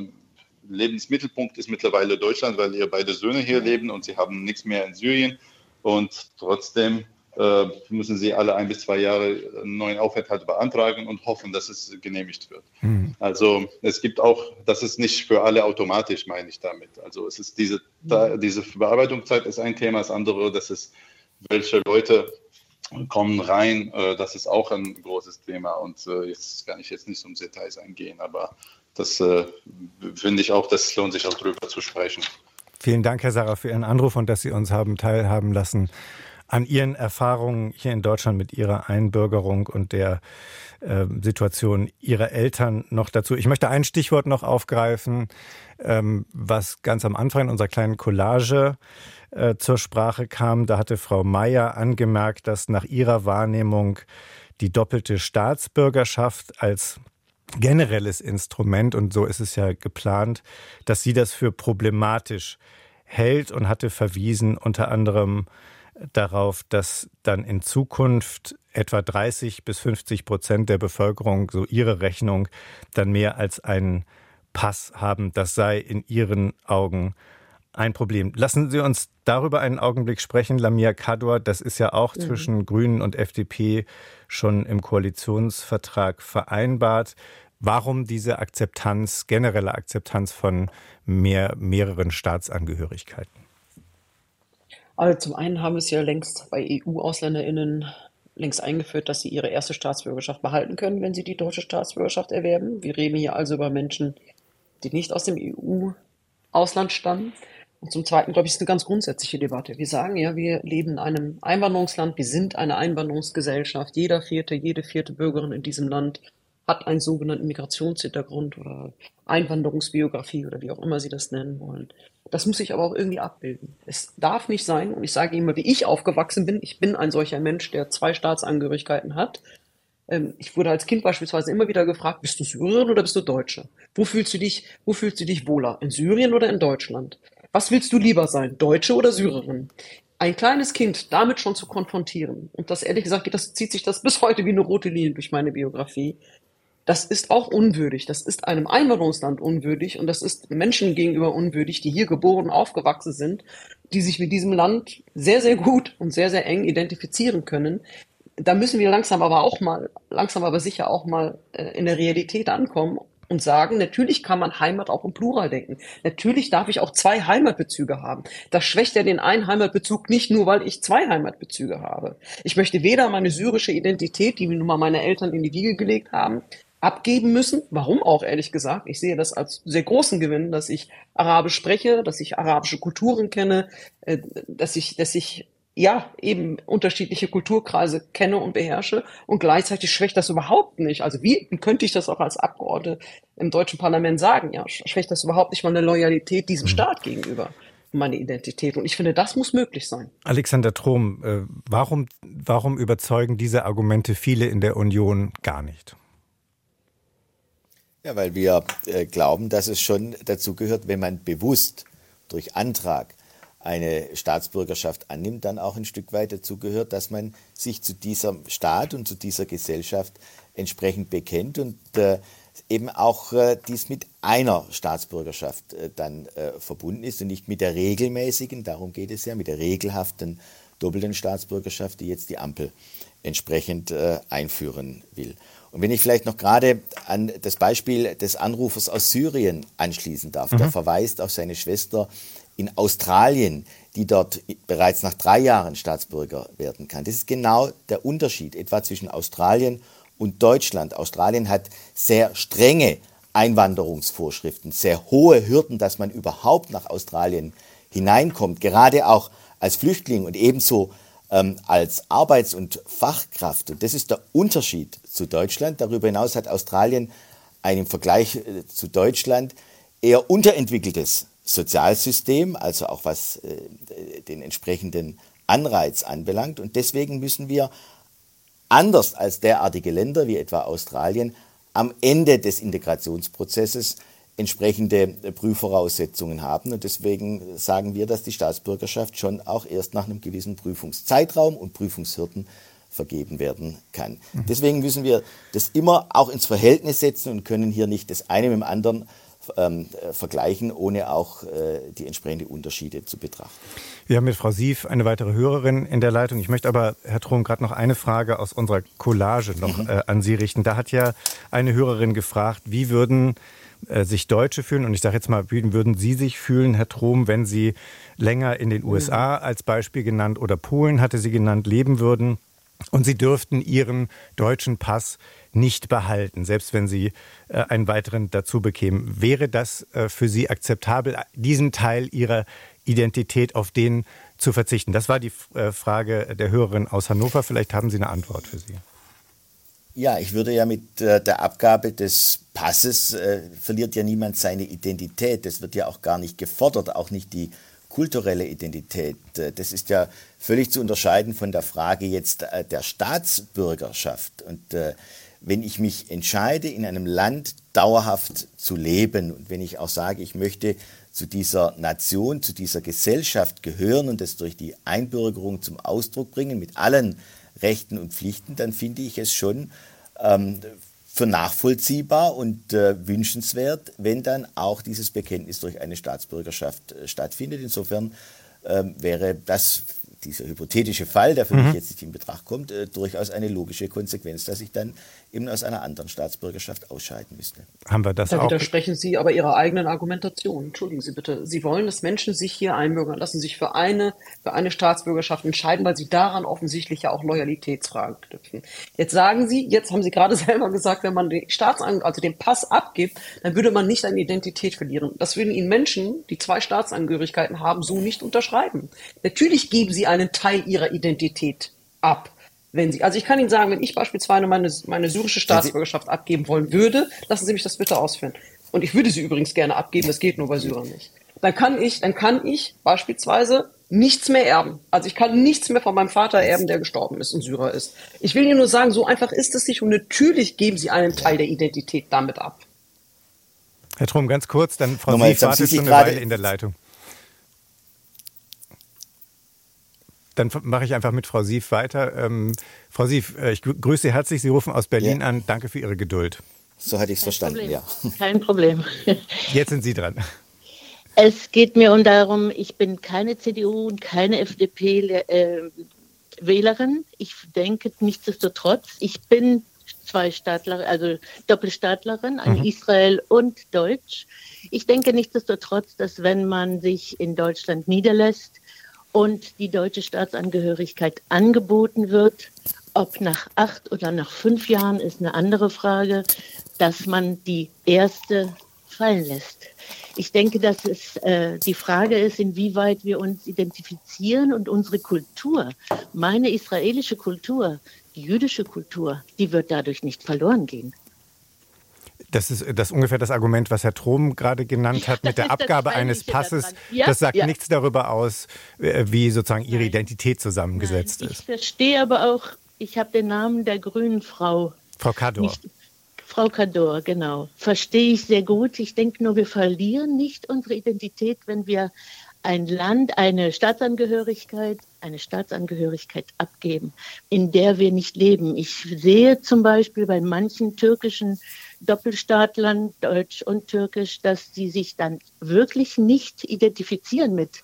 Lebensmittelpunkt ist mittlerweile Deutschland, weil ihre beide Söhne hier leben und sie haben nichts mehr in Syrien. Und trotzdem müssen sie alle ein bis zwei Jahre einen neuen Aufenthalt beantragen und hoffen, dass es genehmigt wird. Mhm. Also es gibt auch, das ist nicht für alle automatisch, meine ich damit. Also es ist diese, mhm. diese Bearbeitungszeit ist ein Thema, das andere, das ist, welche Leute kommen rein, äh, das ist auch ein großes Thema und äh, jetzt kann ich jetzt nicht um Details eingehen, aber das finde ich auch, das lohnt sich auch drüber zu sprechen. Vielen Dank, Herr Sarah, für Ihren Anruf und dass Sie uns haben teilhaben lassen an Ihren Erfahrungen hier in Deutschland mit Ihrer Einbürgerung und der äh, Situation Ihrer Eltern noch dazu. Ich möchte ein Stichwort noch aufgreifen, ähm, was ganz am Anfang in unserer kleinen Collage äh, zur Sprache kam. Da hatte Frau Mayer angemerkt, dass nach ihrer Wahrnehmung die doppelte Staatsbürgerschaft als generelles Instrument, und so ist es ja geplant, dass sie das für problematisch hält und hatte verwiesen unter anderem darauf, dass dann in Zukunft etwa 30 bis 50 Prozent der Bevölkerung, so ihre Rechnung, dann mehr als einen Pass haben. Das sei in ihren Augen ein Problem. Lassen Sie uns darüber einen Augenblick sprechen. Lamia Kador, das ist ja auch mhm. zwischen Grünen und FDP schon im Koalitionsvertrag vereinbart. Warum diese Akzeptanz, generelle Akzeptanz von mehr, mehreren Staatsangehörigkeiten? Also zum einen haben wir es ja längst bei EU-AusländerInnen längst eingeführt, dass sie ihre erste Staatsbürgerschaft behalten können, wenn sie die deutsche Staatsbürgerschaft erwerben. Wir reden hier also über Menschen, die nicht aus dem EU-Ausland stammen. Und zum Zweiten, glaube ich, ist eine ganz grundsätzliche Debatte. Wir sagen ja, wir leben in einem Einwanderungsland, wir sind eine Einwanderungsgesellschaft. Jeder vierte, jede vierte Bürgerin in diesem Land hat einen sogenannten Migrationshintergrund oder Einwanderungsbiografie oder wie auch immer Sie das nennen wollen. Das muss ich aber auch irgendwie abbilden. Es darf nicht sein, und ich sage immer, wie ich aufgewachsen bin, ich bin ein solcher Mensch, der zwei Staatsangehörigkeiten hat. Ähm, ich wurde als Kind beispielsweise immer wieder gefragt, bist du Syrerin oder bist du Deutsche? Wo fühlst du dich, wo fühlst du dich wohler? In Syrien oder in Deutschland? Was willst du lieber sein? Deutsche oder Syrerin? Ein kleines Kind damit schon zu konfrontieren, und das ehrlich gesagt, das zieht sich das bis heute wie eine rote Linie durch meine Biografie, das ist auch unwürdig. Das ist einem Einwanderungsland unwürdig und das ist Menschen gegenüber unwürdig, die hier geboren, aufgewachsen sind, die sich mit diesem Land sehr, sehr gut und sehr, sehr eng identifizieren können. Da müssen wir langsam aber auch mal, langsam aber sicher auch mal äh, in der Realität ankommen und sagen, natürlich kann man Heimat auch im Plural denken. Natürlich darf ich auch zwei Heimatbezüge haben. Das schwächt ja den einen Heimatbezug nicht nur, weil ich zwei Heimatbezüge habe. Ich möchte weder meine syrische Identität, die mir nun mal meine Eltern in die Wiege gelegt haben, abgeben müssen. Warum auch, ehrlich gesagt? Ich sehe das als sehr großen Gewinn, dass ich Arabisch spreche, dass ich arabische Kulturen kenne, äh, dass ich, dass ich ja, eben unterschiedliche Kulturkreise kenne und beherrsche und gleichzeitig schwächt das überhaupt nicht. Also wie, könnte ich das auch als Abgeordnete im deutschen Parlament sagen? Ja, schwächt das überhaupt nicht mal eine Loyalität diesem mhm. Staat gegenüber? meine Identität. Und ich finde, das muss möglich sein. Alexander Trom, äh, warum, warum überzeugen diese Argumente viele in der Union gar nicht? Ja, weil wir äh, glauben, dass es schon dazu gehört, wenn man bewusst durch Antrag eine Staatsbürgerschaft annimmt, dann auch ein Stück weit dazu gehört, dass man sich zu diesem Staat und zu dieser Gesellschaft entsprechend bekennt und äh, eben auch äh, dies mit einer Staatsbürgerschaft äh, dann äh, verbunden ist und nicht mit der regelmäßigen, darum geht es ja, mit der regelhaften doppelten Staatsbürgerschaft, die jetzt die Ampel entsprechend äh, einführen will. Und wenn ich vielleicht noch gerade an das Beispiel des Anrufers aus Syrien anschließen darf, mhm. der verweist auf seine Schwester in Australien, die dort bereits nach drei Jahren Staatsbürger werden kann. Das ist genau der Unterschied etwa zwischen Australien und Deutschland. Australien hat sehr strenge Einwanderungsvorschriften, sehr hohe Hürden, dass man überhaupt nach Australien hineinkommt, gerade auch als Flüchtling und ebenso als Arbeits- und Fachkraft, und das ist der Unterschied zu Deutschland, darüber hinaus hat Australien ein im Vergleich äh, zu Deutschland eher unterentwickeltes Sozialsystem, also auch was äh, den entsprechenden Anreiz anbelangt. Und deswegen müssen wir anders als derartige Länder wie etwa Australien am Ende des Integrationsprozesses entsprechende Prüfvoraussetzungen haben. Und deswegen sagen wir, dass die Staatsbürgerschaft schon auch erst nach einem gewissen Prüfungszeitraum und Prüfungshürden vergeben werden kann. Mhm. Deswegen müssen wir das immer auch ins Verhältnis setzen und können hier nicht das eine mit dem anderen ähm, vergleichen, ohne auch äh, die entsprechenden Unterschiede zu betrachten. Wir haben mit Frau Sief eine weitere Hörerin in der Leitung. Ich möchte aber, Herr Trom, gerade noch eine Frage aus unserer Collage noch mhm. äh, an Sie richten. Da hat ja eine Hörerin gefragt, wie würden äh, sich Deutsche fühlen, und ich sage jetzt mal, wie würden Sie sich fühlen, Herr Trom, wenn Sie länger in den USA mhm. als Beispiel genannt oder Polen hatte sie genannt, leben würden? Und sie dürften ihren deutschen Pass nicht behalten, selbst wenn sie äh, einen weiteren dazu bekämen. Wäre das äh, für Sie akzeptabel, diesen Teil Ihrer Identität auf den zu verzichten? Das war die äh, Frage der Hörerin aus Hannover. Vielleicht haben Sie eine Antwort für Sie. Ja, ich würde ja mit äh, der Abgabe des Passes äh, verliert ja niemand seine Identität. Das wird ja auch gar nicht gefordert, auch nicht die kulturelle Identität. Äh, das ist ja völlig zu unterscheiden von der Frage jetzt äh, der Staatsbürgerschaft. Und wenn ich mich entscheide, in einem Land dauerhaft zu leben und wenn ich auch sage, ich möchte zu dieser Nation, zu dieser Gesellschaft gehören und das durch die Einbürgerung zum Ausdruck bringen mit allen Rechten und Pflichten, dann finde ich es schon ähm, für nachvollziehbar und äh, wünschenswert, wenn dann auch dieses Bekenntnis durch eine Staatsbürgerschaft äh, stattfindet. Insofern ähm, wäre das dieser hypothetische Fall, der für mhm. mich jetzt nicht in Betracht kommt, äh, durchaus eine logische Konsequenz, dass ich dann eben aus einer anderen Staatsbürgerschaft ausscheiden müsste. Haben wir das da auch? widersprechen Sie aber Ihrer eigenen Argumentation. Entschuldigen Sie bitte. Sie wollen, dass Menschen sich hier einbürgern lassen, sich für eine, für eine Staatsbürgerschaft entscheiden, weil sie daran offensichtlich ja auch Loyalitätsfragen knüpfen. Jetzt sagen Sie, jetzt haben Sie gerade *laughs* selber gesagt, wenn man den Staatsang also den Pass abgibt, dann würde man nicht eine Identität verlieren. Das würden Ihnen Menschen, die zwei Staatsangehörigkeiten haben, so nicht unterschreiben. Natürlich geben Sie einen Teil Ihrer Identität ab wenn Sie, also ich kann Ihnen sagen, wenn ich beispielsweise meine, meine syrische Staatsbürgerschaft abgeben wollen würde, lassen Sie mich das bitte ausführen. Und ich würde sie übrigens gerne abgeben, das geht nur bei Syrern nicht. Dann kann ich, dann kann ich beispielsweise nichts mehr erben. Also ich kann nichts mehr von meinem Vater erben, der gestorben ist und Syrer ist. Ich will Ihnen nur sagen, so einfach ist es nicht und natürlich geben Sie einen Teil der Identität damit ab. Herr Trum, ganz kurz, dann Frau Sieg wartet schon eine Weile in der Leitung. Dann mache ich einfach mit Frau Sief weiter. Ähm, Frau Sief, äh, ich grüße Sie herzlich. Sie rufen aus Berlin ja. an. Danke für Ihre Geduld. So hatte ich es verstanden, Problem. ja. Kein Problem. *laughs* Jetzt sind Sie dran. Es geht mir um darum, ich bin keine CDU und keine FDP-Wählerin. Äh, ich denke nichtsdestotrotz, ich bin Zweistaatlerin, also Doppelstaatlerin, eine mhm. Israel und Deutsch. Ich denke nichtsdestotrotz, dass wenn man sich in Deutschland niederlässt, und die deutsche Staatsangehörigkeit angeboten wird. Ob nach acht oder nach fünf Jahren ist eine andere Frage, dass man die erste fallen lässt. Ich denke, dass es äh, die Frage ist, inwieweit wir uns identifizieren und unsere Kultur, meine israelische Kultur, die jüdische Kultur, die wird dadurch nicht verloren gehen. Das ist das ist ungefähr das Argument, was Herr Trom gerade genannt hat mit der *laughs* Abgabe eines Passes. Ja, das sagt ja. nichts darüber aus, äh, wie sozusagen Ihre Identität zusammengesetzt Nein, ist. Ich verstehe aber auch, ich habe den Namen der grünen Frau. Frau Kador. Nicht, Frau Kador, genau. Verstehe ich sehr gut. Ich denke nur, wir verlieren nicht unsere Identität, wenn wir ein Land, eine Staatsangehörigkeit, eine Staatsangehörigkeit abgeben, in der wir nicht leben. Ich sehe zum Beispiel bei manchen türkischen Doppelstaatlern, Deutsch und Türkisch, dass sie sich dann wirklich nicht identifizieren mit,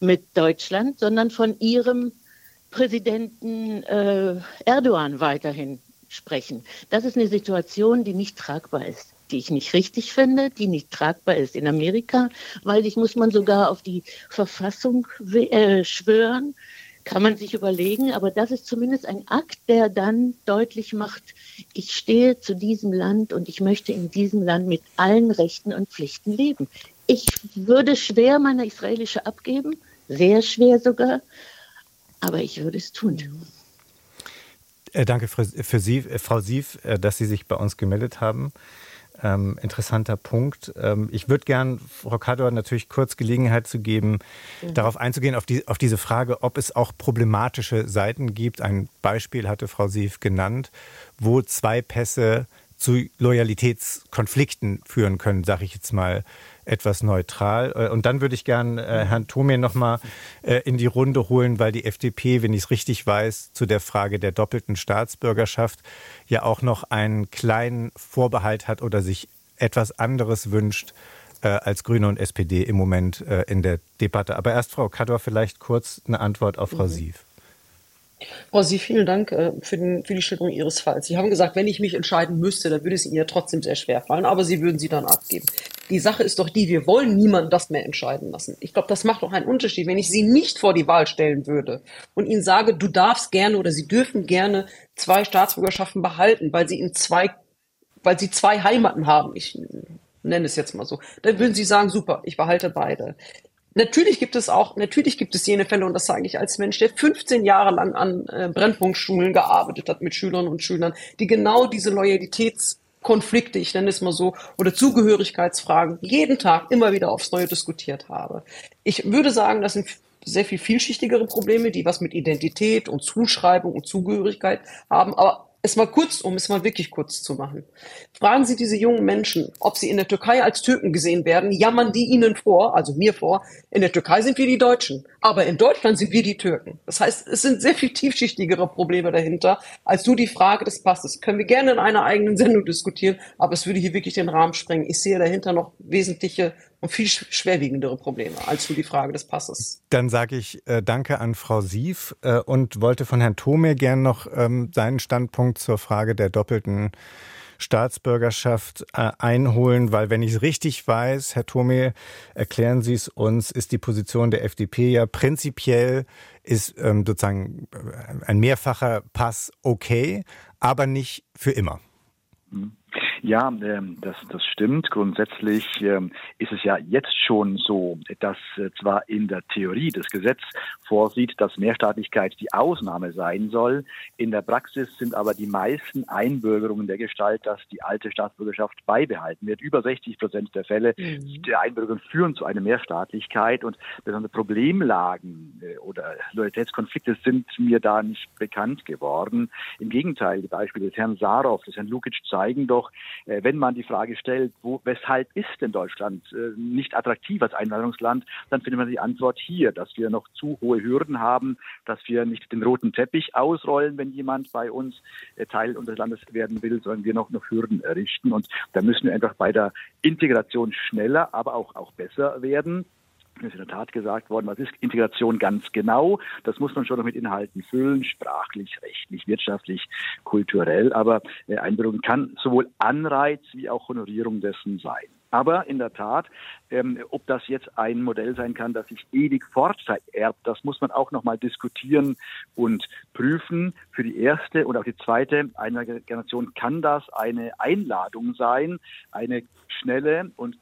mit Deutschland, sondern von ihrem Präsidenten äh, Erdogan weiterhin sprechen. Das ist eine Situation, die nicht tragbar ist, die ich nicht richtig finde, die nicht tragbar ist in Amerika, weil sich muss man sogar auf die Verfassung äh, schwören kann man sich überlegen, aber das ist zumindest ein Akt, der dann deutlich macht, ich stehe zu diesem Land und ich möchte in diesem Land mit allen Rechten und Pflichten leben. Ich würde schwer meine israelische abgeben, sehr schwer sogar. Aber ich würde es tun. Äh, danke für, Sie, äh, Frau Sief, äh, dass Sie sich bei uns gemeldet haben. Ähm, interessanter Punkt. Ähm, ich würde gern Frau Kador natürlich kurz Gelegenheit zu geben, mhm. darauf einzugehen, auf, die, auf diese Frage, ob es auch problematische Seiten gibt. Ein Beispiel hatte Frau Sief genannt, wo zwei Pässe zu Loyalitätskonflikten führen können, sage ich jetzt mal etwas neutral. Äh, und dann würde ich gern äh, Herrn Thome noch mal äh, in die Runde holen, weil die FDP, wenn ich es richtig weiß, zu der Frage der doppelten Staatsbürgerschaft ja auch noch einen kleinen Vorbehalt hat oder sich etwas anderes wünscht äh, als Grüne und SPD im Moment äh, in der Debatte. Aber erst Frau Kador vielleicht kurz eine Antwort auf Frau mhm. Sief. Frau Sie, vielen Dank äh, für, den, für die Schilderung Ihres Falls. Sie haben gesagt, wenn ich mich entscheiden müsste, dann würde es Ihnen ja trotzdem sehr schwer fallen, aber Sie würden sie dann abgeben. Die Sache ist doch die, wir wollen niemanden das mehr entscheiden lassen. Ich glaube, das macht doch einen Unterschied. Wenn ich Sie nicht vor die Wahl stellen würde und Ihnen sage, du darfst gerne oder Sie dürfen gerne zwei Staatsbürgerschaften behalten, weil Sie in zwei, weil Sie zwei Heimaten haben. Ich nenne es jetzt mal so. Dann würden Sie sagen, super, ich behalte beide. Natürlich gibt es auch, natürlich gibt es jene Fälle, und das sage ich als Mensch, der 15 Jahre lang an äh, Brennpunktschulen gearbeitet hat mit Schülern und Schülern, die genau diese Loyalitätskonflikte, ich nenne es mal so, oder Zugehörigkeitsfragen jeden Tag immer wieder aufs Neue diskutiert habe. Ich würde sagen, das sind sehr viel vielschichtigere Probleme, die was mit Identität und Zuschreibung und Zugehörigkeit haben, aber es mal kurz, um es mal wirklich kurz zu machen. Fragen Sie diese jungen Menschen, ob sie in der Türkei als Türken gesehen werden, jammern die ihnen vor, also mir vor, in der Türkei sind wir die Deutschen, aber in Deutschland sind wir die Türken. Das heißt, es sind sehr viel tiefschichtigere Probleme dahinter, als nur die Frage des Passes. Können wir gerne in einer eigenen Sendung diskutieren, aber es würde hier wirklich den Rahmen sprengen. Ich sehe dahinter noch wesentliche und viel schwerwiegendere Probleme als nur die Frage des Passes. Dann sage ich äh, Danke an Frau Sief äh, und wollte von Herrn Thome gern noch ähm, seinen Standpunkt zur Frage der doppelten Staatsbürgerschaft äh, einholen, weil wenn ich es richtig weiß, Herr Thome, erklären Sie es uns, ist die Position der FDP ja prinzipiell ist ähm, sozusagen äh, ein mehrfacher Pass okay, aber nicht für immer. Mhm. Ja, ähm, das, das stimmt. Grundsätzlich ähm, ist es ja jetzt schon so, dass äh, zwar in der Theorie das Gesetz vorsieht, dass Mehrstaatlichkeit die Ausnahme sein soll. In der Praxis sind aber die meisten Einbürgerungen der Gestalt, dass die alte Staatsbürgerschaft beibehalten wird. Über 60 Prozent der Fälle mhm. der Einbürgerungen führen zu einer Mehrstaatlichkeit und besondere Problemlagen äh, oder Loyalitätskonflikte sind mir da nicht bekannt geworden. Im Gegenteil, die Beispiele des Herrn Sarov, des Herrn Lukic zeigen doch, wenn man die Frage stellt, wo, weshalb ist denn Deutschland äh, nicht attraktiv als Einwanderungsland, dann findet man die Antwort hier, dass wir noch zu hohe Hürden haben, dass wir nicht den roten Teppich ausrollen, wenn jemand bei uns äh, Teil unseres Landes werden will, sondern wir noch, noch Hürden errichten. Und da müssen wir einfach bei der Integration schneller, aber auch, auch besser werden ist in der Tat gesagt worden, was ist Integration ganz genau? Das muss man schon noch mit Inhalten füllen, sprachlich, rechtlich, wirtschaftlich, kulturell. Aber äh, kann sowohl Anreiz wie auch Honorierung dessen sein. Aber in der Tat, ähm, ob das jetzt ein Modell sein kann, das sich ewig fortvererbt, das muss man auch nochmal diskutieren und prüfen. Für die erste und auch die zweite Generation kann das eine Einladung sein, eine schnelle und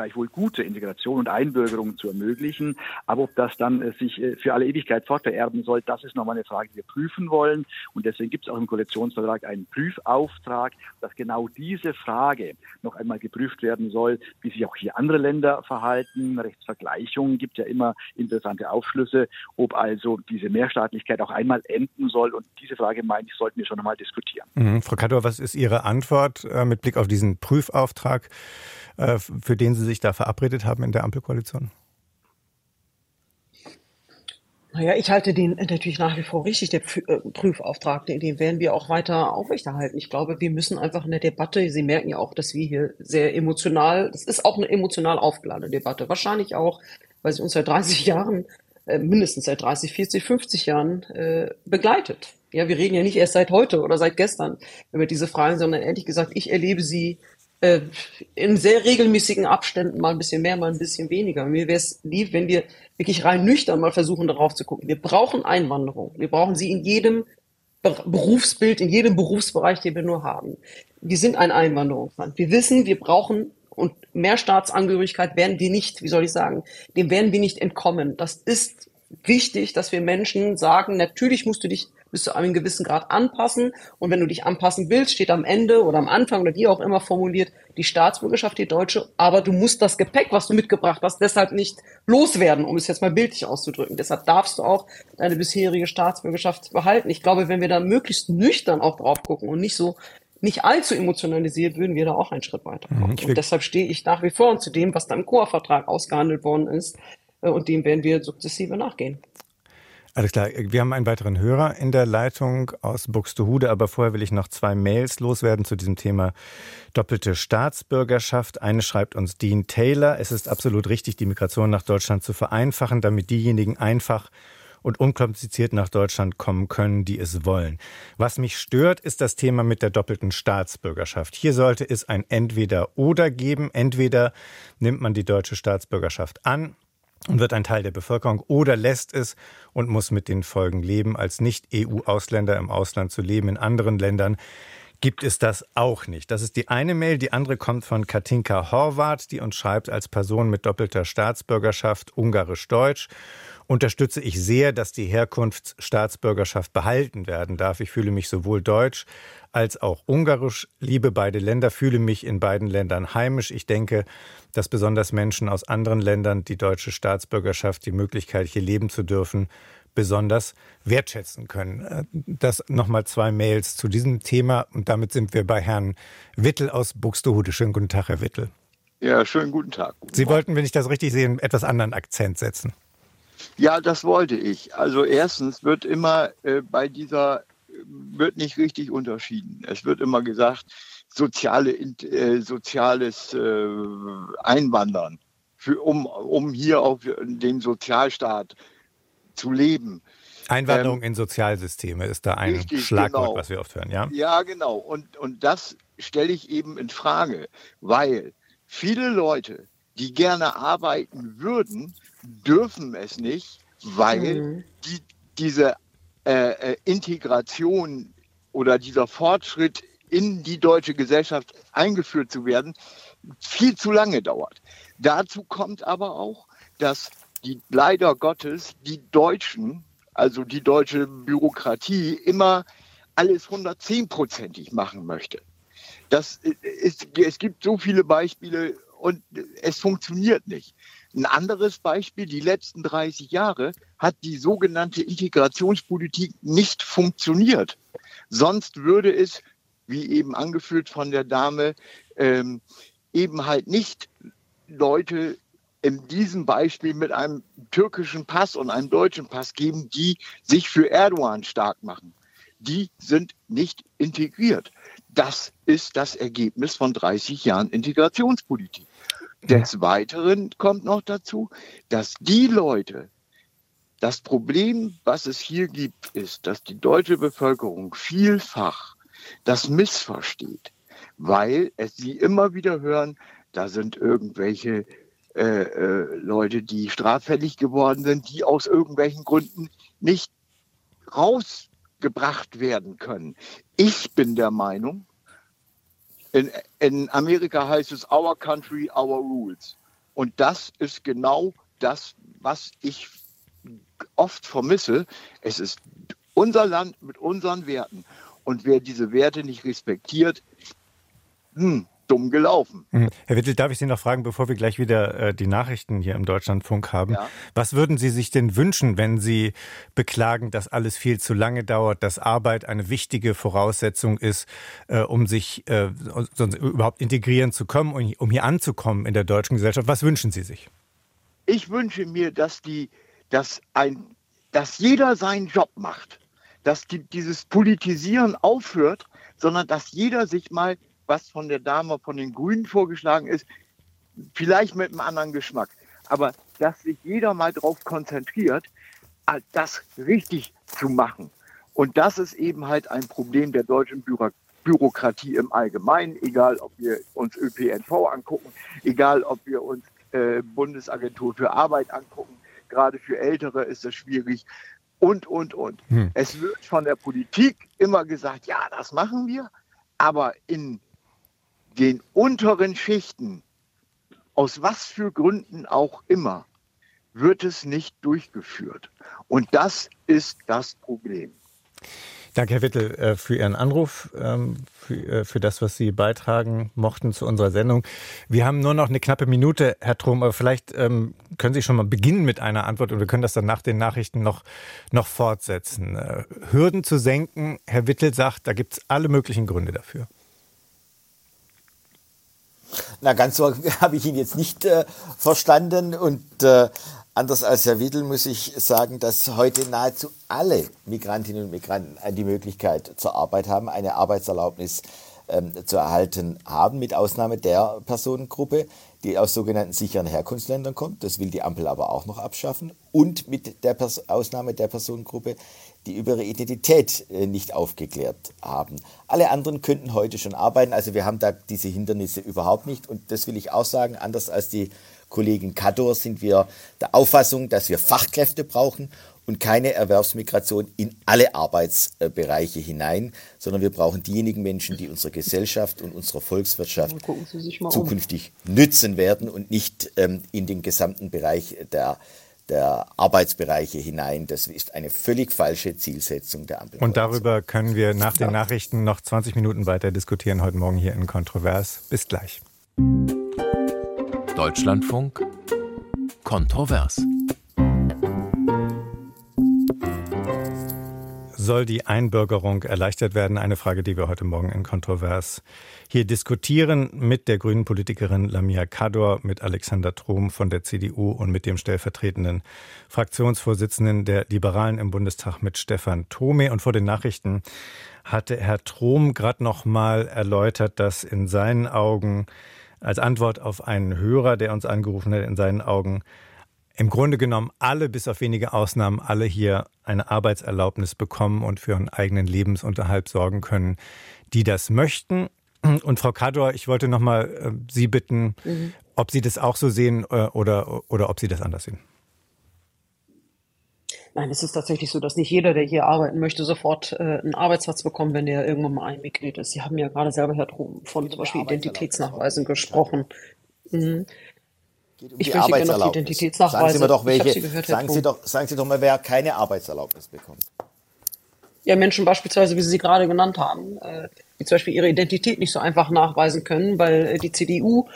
gleichwohl gute Integration und Einbürgerung zu ermöglichen. Aber ob das dann äh, sich äh, für alle Ewigkeit fortvererben soll, das ist nochmal eine Frage, die wir prüfen wollen. Und deswegen gibt es auch im Koalitionsvertrag einen Prüfauftrag, dass genau diese Frage noch einmal geprüft werden soll, wie sich auch hier andere Länder verhalten. Rechtsvergleichungen gibt ja immer interessante Aufschlüsse, ob also diese Mehrstaatlichkeit auch einmal enden soll. Und diese Frage, meine ich, sollten wir schon einmal diskutieren. Mhm. Frau Kador, was ist Ihre Antwort äh, mit Blick auf diesen Prüfauftrag? Äh, für den Sie sich da verabredet haben in der Ampelkoalition? Naja, ich halte den natürlich nach wie vor richtig, der äh, Prüfauftrag, den werden wir auch weiter aufrechterhalten. Ich glaube, wir müssen einfach in der Debatte, Sie merken ja auch, dass wir hier sehr emotional, das ist auch eine emotional aufgeladene Debatte, wahrscheinlich auch, weil sie uns seit 30 Jahren, äh, mindestens seit 30, 40, 50 Jahren äh, begleitet. Ja, wir reden ja nicht erst seit heute oder seit gestern über diese Fragen, sondern ehrlich gesagt, ich erlebe sie äh, in sehr regelmäßigen Abständen mal ein bisschen mehr, mal ein bisschen weniger. Mir wäre es lieb, wenn wir wirklich rein nüchtern mal versuchen, darauf zu gucken. Wir brauchen Einwanderung. Wir brauchen sie in jedem Berufsbild, in jedem Berufsbereich, den wir nur haben. Wir sind ein Einwanderungsland. Wir wissen, wir brauchen und mehr Staatsangehörigkeit werden wir nicht, wie soll ich sagen, dem werden wir nicht entkommen. Das ist wichtig, dass wir Menschen sagen, natürlich musst du dich bis zu einem gewissen Grad anpassen. Und wenn du dich anpassen willst, steht am Ende oder am Anfang oder wie auch immer formuliert die Staatsbürgerschaft, die deutsche. Aber du musst das Gepäck, was du mitgebracht hast, deshalb nicht loswerden, um es jetzt mal bildlich auszudrücken. Deshalb darfst du auch deine bisherige Staatsbürgerschaft behalten. Ich glaube, wenn wir da möglichst nüchtern auch drauf gucken und nicht so nicht allzu emotionalisiert, würden wir da auch einen Schritt weiter kommen. Mhm, und deshalb stehe ich nach wie vor zu dem, was da im Chorvertrag ausgehandelt worden ist. Äh, und dem werden wir sukzessive nachgehen. Alles klar. Wir haben einen weiteren Hörer in der Leitung aus Buxtehude, aber vorher will ich noch zwei Mails loswerden zu diesem Thema doppelte Staatsbürgerschaft. Eine schreibt uns Dean Taylor. Es ist absolut richtig, die Migration nach Deutschland zu vereinfachen, damit diejenigen einfach und unkompliziert nach Deutschland kommen können, die es wollen. Was mich stört, ist das Thema mit der doppelten Staatsbürgerschaft. Hier sollte es ein Entweder-Oder geben. Entweder nimmt man die deutsche Staatsbürgerschaft an und wird ein Teil der Bevölkerung oder lässt es und muss mit den Folgen leben. Als Nicht-EU-Ausländer im Ausland zu leben in anderen Ländern gibt es das auch nicht. Das ist die eine Mail. Die andere kommt von Katinka Horvath, die uns schreibt, als Person mit doppelter Staatsbürgerschaft ungarisch-deutsch unterstütze ich sehr, dass die Herkunftsstaatsbürgerschaft behalten werden darf. Ich fühle mich sowohl deutsch als auch ungarisch, liebe beide Länder, fühle mich in beiden Ländern heimisch. Ich denke, dass besonders Menschen aus anderen Ländern die deutsche Staatsbürgerschaft, die Möglichkeit, hier leben zu dürfen, besonders wertschätzen können. Das nochmal zwei Mails zu diesem Thema und damit sind wir bei Herrn Wittel aus Buxtehude. Schönen guten Tag, Herr Wittel. Ja, schönen guten Tag. Guten Sie wollten, wenn ich das richtig sehe, einen etwas anderen Akzent setzen. Ja, das wollte ich. Also erstens wird immer äh, bei dieser wird nicht richtig unterschieden. Es wird immer gesagt, soziale, äh, soziales äh, Einwandern, für, um, um hier auf den Sozialstaat zu leben. Einwanderung ähm, in Sozialsysteme ist da ein richtig, Schlagwort, genau. was wir oft hören, ja? Ja, genau. Und, und das stelle ich eben in Frage, weil viele Leute, die gerne arbeiten würden, dürfen es nicht, weil mhm. die, diese äh, äh, Integration oder dieser Fortschritt in die deutsche Gesellschaft eingeführt zu werden, viel zu lange dauert. Dazu kommt aber auch, dass die leider Gottes die Deutschen, also die deutsche Bürokratie, immer alles 110-prozentig machen möchte. Das ist, es gibt so viele Beispiele und es funktioniert nicht. Ein anderes Beispiel, die letzten 30 Jahre hat die sogenannte Integrationspolitik nicht funktioniert. Sonst würde es, wie eben angeführt von der Dame, ähm, eben halt nicht Leute in diesem Beispiel mit einem türkischen Pass und einem deutschen Pass geben, die sich für Erdogan stark machen. Die sind nicht integriert. Das ist das Ergebnis von 30 Jahren Integrationspolitik. Des Weiteren kommt noch dazu, dass die Leute, das Problem, was es hier gibt, ist, dass die deutsche Bevölkerung vielfach das missversteht, weil es sie immer wieder hören, da sind irgendwelche äh, äh, Leute, die straffällig geworden sind, die aus irgendwelchen Gründen nicht rausgebracht werden können. Ich bin der Meinung, in, in Amerika heißt es Our Country, Our Rules. Und das ist genau das, was ich oft vermisse. Es ist unser Land mit unseren Werten. Und wer diese Werte nicht respektiert, hm, dumm gelaufen. Mhm. Herr Wittel, darf ich Sie noch fragen, bevor wir gleich wieder äh, die Nachrichten hier im Deutschlandfunk haben? Ja. Was würden Sie sich denn wünschen, wenn Sie beklagen, dass alles viel zu lange dauert, dass Arbeit eine wichtige Voraussetzung ist, äh, um sich äh, sonst überhaupt integrieren zu kommen, um, um hier anzukommen in der deutschen Gesellschaft? Was wünschen Sie sich? Ich wünsche mir, dass die, dass ein, dass jeder seinen Job macht, dass die, dieses Politisieren aufhört, sondern dass jeder sich mal was von der Dame von den Grünen vorgeschlagen ist, vielleicht mit einem anderen Geschmack. Aber dass sich jeder mal darauf konzentriert, das richtig zu machen. Und das ist eben halt ein Problem der deutschen Büro Bürokratie im Allgemeinen, egal ob wir uns ÖPNV angucken, egal ob wir uns äh, Bundesagentur für Arbeit angucken. Gerade für Ältere ist das schwierig. Und, und, und. Hm. Es wird von der Politik immer gesagt, ja, das machen wir. Aber in den unteren Schichten, aus was für Gründen auch immer, wird es nicht durchgeführt. Und das ist das Problem. Danke, Herr Wittel, äh, für Ihren Anruf, ähm, äh, für, das, was Sie beitragen mochten zu unserer Sendung. Wir haben nur noch eine knappe Minute, Herr Trom, aber vielleicht ähm, können Sie schon mal beginnen mit einer Antwort und wir können das dann nach den Nachrichten noch, noch fortsetzen. Äh, Hürden zu senken, Herr Wittel sagt, da gibt es alle möglichen Gründe dafür. Na, ganz so *laughs* habe ich ihn jetzt nicht äh, verstanden und äh, Anders als Herr Wiedel muss ich sagen, dass heute nahezu alle Migrantinnen und Migranten die Möglichkeit zur Arbeit haben, eine Arbeitserlaubnis ähm, zu erhalten haben, mit Ausnahme der Personengruppe, die aus sogenannten sicheren Herkunftsländern kommt. Das will die Ampel aber auch noch abschaffen. Und mit der Pers Ausnahme der Personengruppe, die über ihre Identität äh, nicht aufgeklärt haben. Alle anderen könnten heute schon arbeiten. Also wir haben da diese Hindernisse überhaupt nicht. Und das will ich auch sagen, anders als die Kollegin Kador sind wir der Auffassung, dass wir Fachkräfte brauchen und keine Erwerbsmigration in alle Arbeitsbereiche hinein, sondern wir brauchen diejenigen Menschen, die unserer Gesellschaft und unserer Volkswirtschaft zukünftig um. nützen werden und nicht ähm, in den gesamten Bereich der der Arbeitsbereiche hinein. Das ist eine völlig falsche Zielsetzung der Ampel. Und darüber können wir nach den Nachrichten noch 20 Minuten weiter diskutieren, heute Morgen hier in Kontrovers. Bis gleich. Deutschlandfunk Kontrovers. Soll die Einbürgerung erleichtert werden? Eine Frage, die wir heute Morgen in Kontrovers hier diskutieren mit der grünen Politikerin Lamia Kador, mit Alexander Trom von der CDU und mit dem stellvertretenden Fraktionsvorsitzenden der Liberalen im Bundestag mit Stefan Thome. Und vor den Nachrichten hatte Herr Trom gerade noch mal erläutert, dass in seinen Augen als Antwort auf einen Hörer, der uns angerufen hat, in seinen Augen im Grunde genommen alle, bis auf wenige Ausnahmen, alle hier eine Arbeitserlaubnis bekommen und für ihren eigenen Lebensunterhalt sorgen können, die das möchten. Und Frau Kador, ich wollte noch mal äh, Sie bitten, mhm. ob Sie das auch so sehen äh, oder, oder ob Sie das anders sehen. Nein, es ist tatsächlich so, dass nicht jeder, der hier arbeiten möchte, sofort äh, einen Arbeitsplatz bekommt, wenn der irgendwann mal einmigriert ist. Sie haben ja gerade selber, Herr Trum, von zum Beispiel Identitätsnachweisen gesprochen. Mhm. Um ich möchte gerne noch die Identitätsnachweise. Sagen Sie mir doch, welche, Sie gehört, sagen, Sie doch, sagen Sie doch mal, wer keine Arbeitserlaubnis bekommt. Ja, Menschen beispielsweise, wie Sie sie gerade genannt haben, äh, die zum Beispiel ihre Identität nicht so einfach nachweisen können, weil äh, die CDU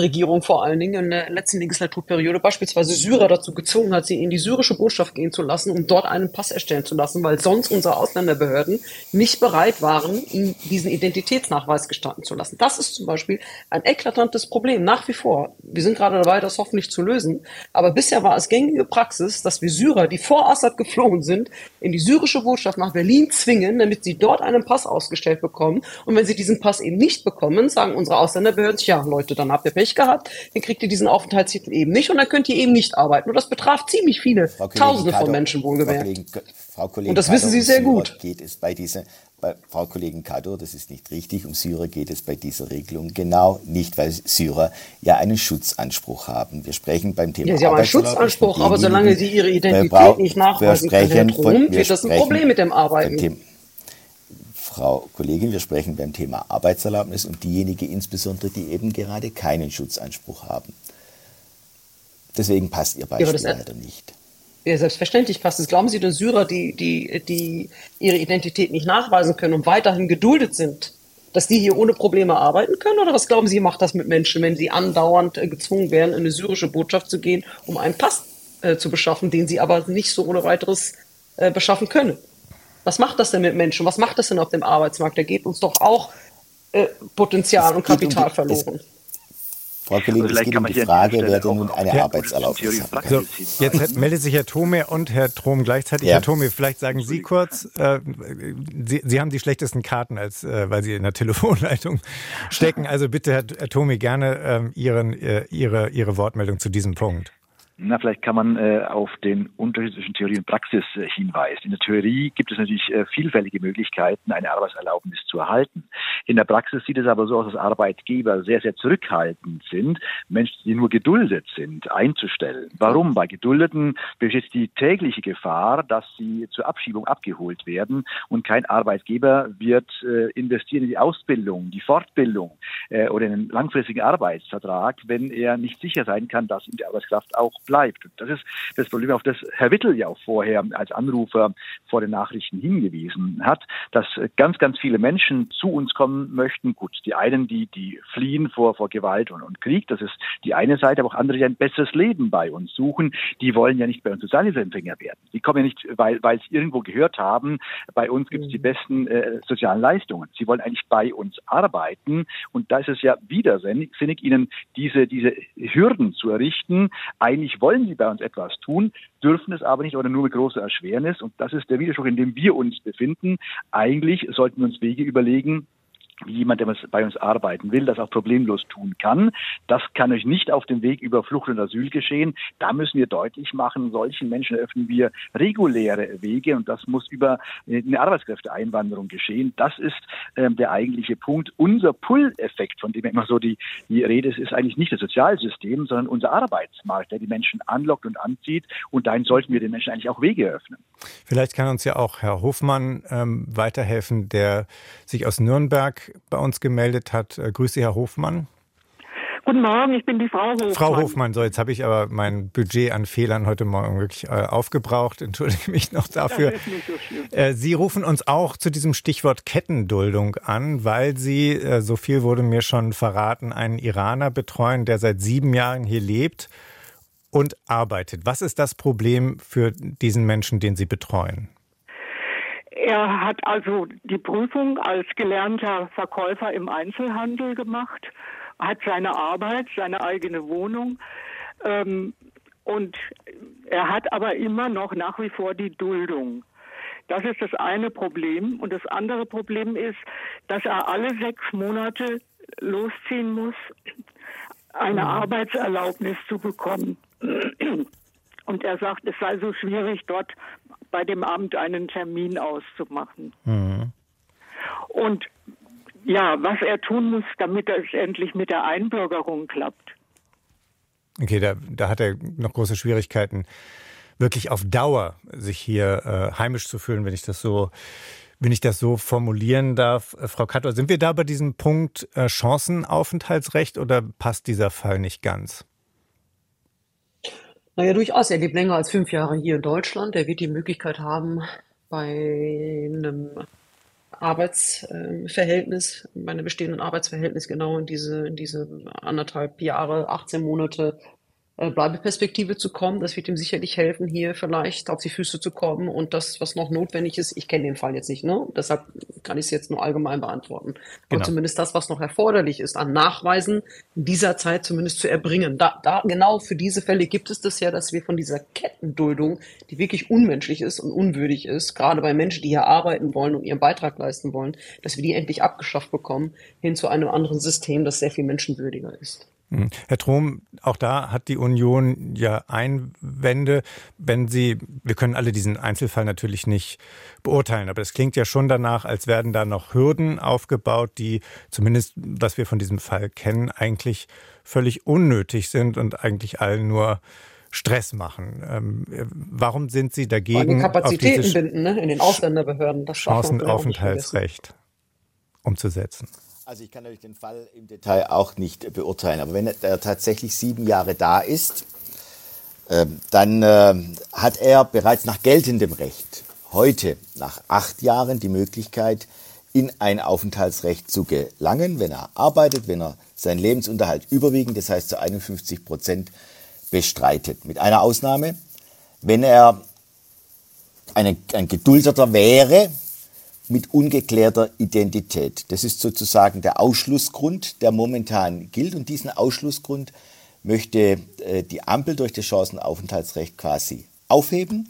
Regierung vor allen Dingen in der letzten Legislaturperiode beispielsweise Syrer dazu gezwungen hat, sie in die syrische Botschaft gehen zu lassen, um dort einen Pass erstellen zu lassen, weil sonst unsere Ausländerbehörden nicht bereit waren, ihnen diesen Identitätsnachweis gestatten zu lassen. Das ist zum Beispiel ein eklatantes Problem nach wie vor. Wir sind gerade dabei, das hoffentlich zu lösen. Aber bisher war es gängige Praxis, dass wir Syrer, die vor Assad geflohen sind, in die syrische Botschaft nach Berlin zwingen, damit sie dort einen Pass ausgestellt bekommen. Und wenn sie diesen Pass eben nicht bekommen, sagen unsere Ausländerbehörden, ja Leute, dann habt ihr Pech gehabt, dann kriegt ihr diesen Aufenthaltstitel eben nicht und dann könnt ihr eben nicht arbeiten. Und das betraf ziemlich viele, Tausende von Menschen wohlgemerkt. Frau Kollegin und das wissen Sie sehr gut. Geht es bei dieser, bei Frau Kollegin Kato, das ist nicht richtig, um Syrer geht es bei dieser Regelung genau nicht, weil Syrer ja einen Schutzanspruch haben. Wir sprechen beim Thema ja, Sie haben einen Schutzanspruch, aber solange Sie Ihre Identität nicht nachweisen können, wird das ein Problem mit dem Arbeiten. Frau Kollegin, wir sprechen beim Thema Arbeitserlaubnis und diejenigen insbesondere, die eben gerade keinen Schutzanspruch haben. Deswegen passt Ihr Beispiel ja, leider nicht. Ja, selbstverständlich passt es. Glauben Sie den Syrer, die, die, die ihre Identität nicht nachweisen können und weiterhin geduldet sind, dass die hier ohne Probleme arbeiten können? Oder was glauben Sie, macht das mit Menschen, wenn sie andauernd äh, gezwungen werden, in eine syrische Botschaft zu gehen, um einen Pass äh, zu beschaffen, den sie aber nicht so ohne weiteres äh, beschaffen können? Was macht das denn mit Menschen? Was macht das denn auf dem Arbeitsmarkt? Da geht uns doch auch äh, Potenzial und Kapital um, verloren. Es, Frau Kollegin, also es geht um die Frage, wer denn nun eine Arbeitserlaubnis hat. So, jetzt meldet sich Herr Thome und Herr Trom gleichzeitig. Ja. Herr Thome, vielleicht sagen Sie kurz, äh, Sie, Sie, haben die schlechtesten Karten, als äh, weil Sie in der Telefonleitung stecken. Also bitte, Herr, Herr Thome, gerne ähm, Ihren, äh, Ihre, Ihre Wortmeldung zu diesem Punkt. Na, vielleicht kann man äh, auf den Unterschied zwischen Theorie und Praxis äh, hinweisen. In der Theorie gibt es natürlich äh, vielfältige Möglichkeiten, eine Arbeitserlaubnis zu erhalten. In der Praxis sieht es aber so aus, dass Arbeitgeber sehr, sehr zurückhaltend sind, Menschen, die nur geduldet sind, einzustellen. Warum? Bei Geduldeten besteht die tägliche Gefahr, dass sie zur Abschiebung abgeholt werden und kein Arbeitgeber wird äh, investieren in die Ausbildung, die Fortbildung äh, oder in einen langfristigen Arbeitsvertrag, wenn er nicht sicher sein kann, dass ihm die Arbeitskraft auch bleibt. Und das ist das Problem, auf das Herr Wittel ja auch vorher als Anrufer vor den Nachrichten hingewiesen hat, dass ganz, ganz viele Menschen zu uns kommen möchten. Gut, die einen, die, die fliehen vor, vor Gewalt und, und Krieg, das ist die eine Seite, aber auch andere, die ein besseres Leben bei uns suchen, die wollen ja nicht bei uns Sozialhilfeempfänger werden. Die kommen ja nicht, weil, weil sie irgendwo gehört haben, bei uns gibt es die besten äh, sozialen Leistungen. Sie wollen eigentlich bei uns arbeiten und da ist es ja widersinnig, ihnen diese, diese Hürden zu errichten. Eigentlich wollen sie bei uns etwas tun, dürfen es aber nicht oder nur mit großer Erschwernis. Und das ist der Widerspruch, in dem wir uns befinden. Eigentlich sollten wir uns Wege überlegen, jemand, der bei uns arbeiten will, das auch problemlos tun kann. Das kann euch nicht auf dem Weg über Flucht und Asyl geschehen. Da müssen wir deutlich machen, solchen Menschen öffnen wir reguläre Wege und das muss über eine Arbeitskräfteeinwanderung geschehen. Das ist ähm, der eigentliche Punkt. Unser Pull-Effekt, von dem immer so die, die Rede ist, ist eigentlich nicht das Sozialsystem, sondern unser Arbeitsmarkt, der die Menschen anlockt und anzieht. Und dahin sollten wir den Menschen eigentlich auch Wege öffnen. Vielleicht kann uns ja auch Herr Hofmann ähm, weiterhelfen, der sich aus Nürnberg bei uns gemeldet hat. Äh, grüße, Herr Hofmann. Guten Morgen, ich bin die Frau Hofmann. Frau Hofmann, so jetzt habe ich aber mein Budget an Fehlern heute Morgen wirklich äh, aufgebraucht. *laughs* Entschuldige mich noch dafür. So. Äh, Sie rufen uns auch zu diesem Stichwort Kettenduldung an, weil Sie, äh, so viel wurde mir schon verraten, einen Iraner betreuen, der seit sieben Jahren hier lebt und arbeitet. Was ist das Problem für diesen Menschen, den Sie betreuen? Er hat also die Prüfung als gelernter Verkäufer im Einzelhandel gemacht, hat seine Arbeit, seine eigene Wohnung ähm, und er hat aber immer noch nach wie vor die Duldung. Das ist das eine Problem. Und das andere Problem ist, dass er alle sechs Monate losziehen muss, eine mhm. Arbeitserlaubnis zu bekommen. Und er sagt, es sei so schwierig, dort bei dem Amt einen Termin auszumachen. Mhm. Und ja, was er tun muss, damit es endlich mit der Einbürgerung klappt. Okay, da, da hat er noch große Schwierigkeiten, wirklich auf Dauer sich hier äh, heimisch zu fühlen, wenn ich das so, wenn ich das so formulieren darf. Äh, Frau Kator, sind wir da bei diesem Punkt äh, Chancenaufenthaltsrecht oder passt dieser Fall nicht ganz? Naja, durchaus. Er lebt länger als fünf Jahre hier in Deutschland. Er wird die Möglichkeit haben, bei einem Arbeitsverhältnis, bei einem bestehenden Arbeitsverhältnis genau in diese, in diese anderthalb Jahre, 18 Monate Bleibeperspektive zu kommen. Das wird ihm sicherlich helfen, hier vielleicht auf die Füße zu kommen und das, was noch notwendig ist. Ich kenne den Fall jetzt nicht, ne? Deshalb kann ich es jetzt nur allgemein beantworten. Aber genau. zumindest das, was noch erforderlich ist, an Nachweisen in dieser Zeit zumindest zu erbringen. Da, da genau für diese Fälle gibt es das ja, dass wir von dieser Kettenduldung, die wirklich unmenschlich ist und unwürdig ist, gerade bei Menschen, die hier arbeiten wollen und ihren Beitrag leisten wollen, dass wir die endlich abgeschafft bekommen, hin zu einem anderen System, das sehr viel menschenwürdiger ist. Hm. Herr Trom, auch da hat die Union ja Einwände, wenn Sie, wir können alle diesen Einzelfall natürlich nicht beurteilen, aber es klingt ja schon danach, als werden da noch Hürden aufgebaut, die zumindest, was wir von diesem Fall kennen, eigentlich völlig unnötig sind und eigentlich allen nur Stress machen. Ähm, warum sind Sie dagegen? Die Kapazitäten binden ne? in den Ausländerbehörden. Das Chancenaufenthaltsrecht umzusetzen. Also ich kann natürlich den Fall im Detail auch nicht beurteilen, aber wenn er tatsächlich sieben Jahre da ist, ähm, dann äh, hat er bereits nach geltendem Recht heute nach acht Jahren die Möglichkeit, in ein Aufenthaltsrecht zu gelangen, wenn er arbeitet, wenn er seinen Lebensunterhalt überwiegend, das heißt zu 51 Prozent, bestreitet. Mit einer Ausnahme, wenn er eine, ein Geduldeter wäre, mit ungeklärter Identität. Das ist sozusagen der Ausschlussgrund, der momentan gilt. Und diesen Ausschlussgrund möchte äh, die Ampel durch das Chancenaufenthaltsrecht quasi aufheben.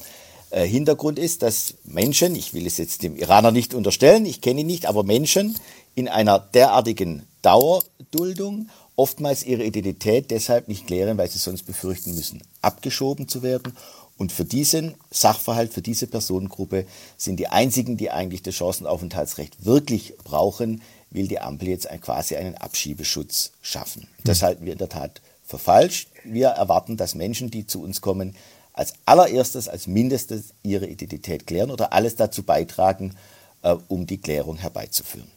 Äh, Hintergrund ist, dass Menschen, ich will es jetzt dem Iraner nicht unterstellen, ich kenne ihn nicht, aber Menschen in einer derartigen Dauerduldung oftmals ihre Identität deshalb nicht klären, weil sie sonst befürchten müssen, abgeschoben zu werden und für diesen Sachverhalt, für diese Personengruppe sind die einzigen, die eigentlich das Chancenaufenthaltsrecht wirklich brauchen, will die Ampel jetzt quasi einen Abschiebeschutz schaffen. Das halten wir in der Tat für falsch. Wir erwarten, dass Menschen, die zu uns kommen, als allererstes, als mindestes ihre Identität klären oder alles dazu beitragen, äh, um die Klärung herbeizuführen.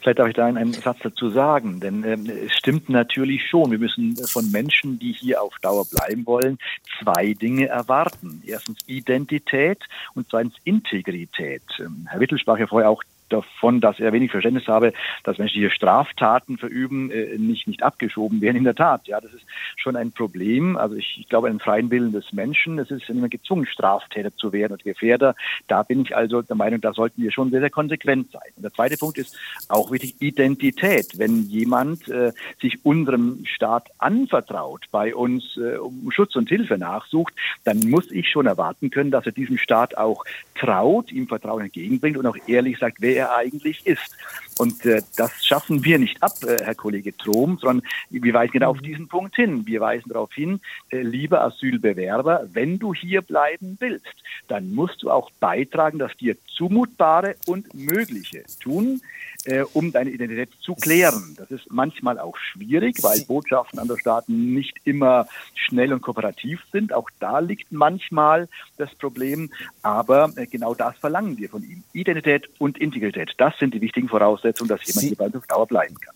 Vielleicht darf ich da einen Satz dazu sagen, denn ähm, es stimmt natürlich schon. Wir müssen von Menschen, die hier auf Dauer bleiben wollen, zwei Dinge erwarten. Erstens Identität und zweitens Integrität. Ähm, Herr Wittel sprach ja vorher auch davon, dass er wenig Verständnis habe, dass Menschen hier Straftaten verüben, äh, nicht, nicht abgeschoben werden. In der Tat, ja, das ist schon ein Problem. Also ich, ich glaube, einen freien Willen des Menschen. Es ist niemand gezwungen, Straftäter zu werden und Gefährder. Da bin ich also der Meinung, da sollten wir schon sehr, sehr konsequent sein. Und der zweite Punkt ist auch wichtig, Identität. Wenn jemand äh, sich unserem Staat anvertraut, bei uns äh, um Schutz und Hilfe nachsucht, dann muss ich schon erwarten können, dass er diesem Staat auch traut, ihm Vertrauen entgegenbringt und auch ehrlich sagt, wer er eigentlich ist. Und äh, das schaffen wir nicht ab, äh, Herr Kollege Trom, sondern wir weisen genau auf diesen Punkt hin. Wir weisen darauf hin, äh, lieber Asylbewerber, wenn du hier bleiben willst, dann musst du auch beitragen, dass dir zumutbare und mögliche tun, äh, um deine Identität zu klären. Das ist manchmal auch schwierig, weil Botschaften anderer Staaten nicht immer schnell und kooperativ sind. Auch da liegt manchmal das Problem. Aber äh, genau das verlangen wir von ihm. Identität und Integrität, das sind die wichtigen Voraussetzungen, dass jemand Sie uns auf Dauer bleiben kann.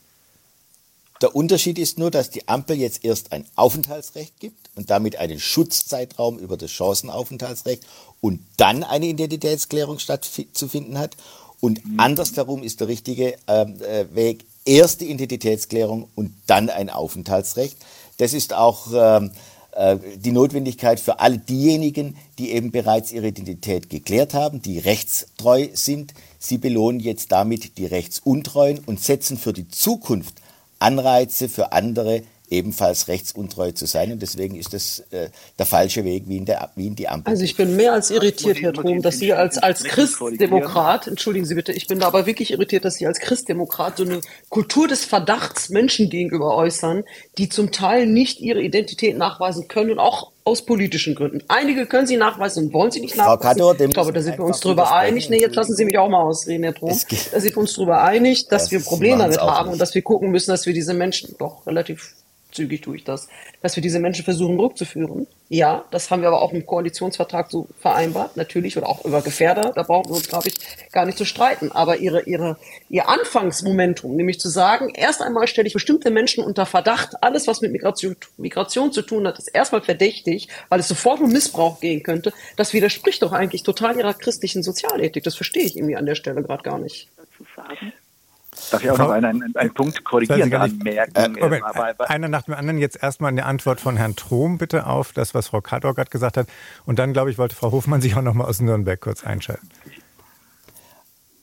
Der Unterschied ist nur, dass die Ampel jetzt erst ein Aufenthaltsrecht gibt und damit einen Schutzzeitraum über das Chancenaufenthaltsrecht und dann eine Identitätsklärung stattzufinden hat. Und mhm. andersherum ist der richtige ähm, äh, Weg, erst die Identitätsklärung und dann ein Aufenthaltsrecht. Das ist auch ähm, äh, die Notwendigkeit für alle diejenigen, die eben bereits ihre Identität geklärt haben, die rechtstreu sind. Sie belohnen jetzt damit die Rechtsuntreuen und setzen für die Zukunft Anreize für andere, ebenfalls rechtsuntreu zu sein. Und deswegen ist das äh, der falsche Weg, wie in, der, wie in die Ampel. Also ich bin mehr als irritiert, Herr Trom, dass Sie als, als Christdemokrat, entschuldigen Sie bitte, ich bin da aber wirklich irritiert, dass Sie als Christdemokrat so eine Kultur des Verdachts Menschen gegenüber äußern, die zum Teil nicht ihre Identität nachweisen können und auch aus politischen Gründen. Einige können sie nachweisen und wollen sie nicht nachweisen. Kato, ich glaube, da sind wir uns drüber einig. Nee, jetzt lassen Sie mich auch mal ausreden, Herr Trom. Da sind wir uns drüber einig, dass das wir Probleme damit haben nicht. und dass wir gucken müssen, dass wir diese Menschen doch relativ zügig tue ich das, dass wir diese Menschen versuchen rückzuführen. Ja, das haben wir aber auch im Koalitionsvertrag so vereinbart, natürlich, oder auch über Gefährder, da brauchen wir uns, glaube ich, gar nicht zu streiten. Aber ihre, ihre, ihr Anfangsmomentum, nämlich zu sagen, erst einmal stelle ich bestimmte Menschen unter Verdacht, alles, was mit Migration, Migration zu tun hat, ist erstmal verdächtig, weil es sofort um Missbrauch gehen könnte, das widerspricht doch eigentlich total ihrer christlichen Sozialethik. Das verstehe ich irgendwie an der Stelle gerade gar nicht. Dazu sagen. Darf ich auch Frau, noch einen, einen, einen Punkt korrigieren anmerken? Äh, Moment, äh, einer nach dem anderen jetzt erstmal eine Antwort von Herrn Trom bitte auf das, was Frau Kador gerade gesagt hat. Und dann, glaube ich, wollte Frau Hofmann sich auch noch mal aus Nürnberg kurz einschalten.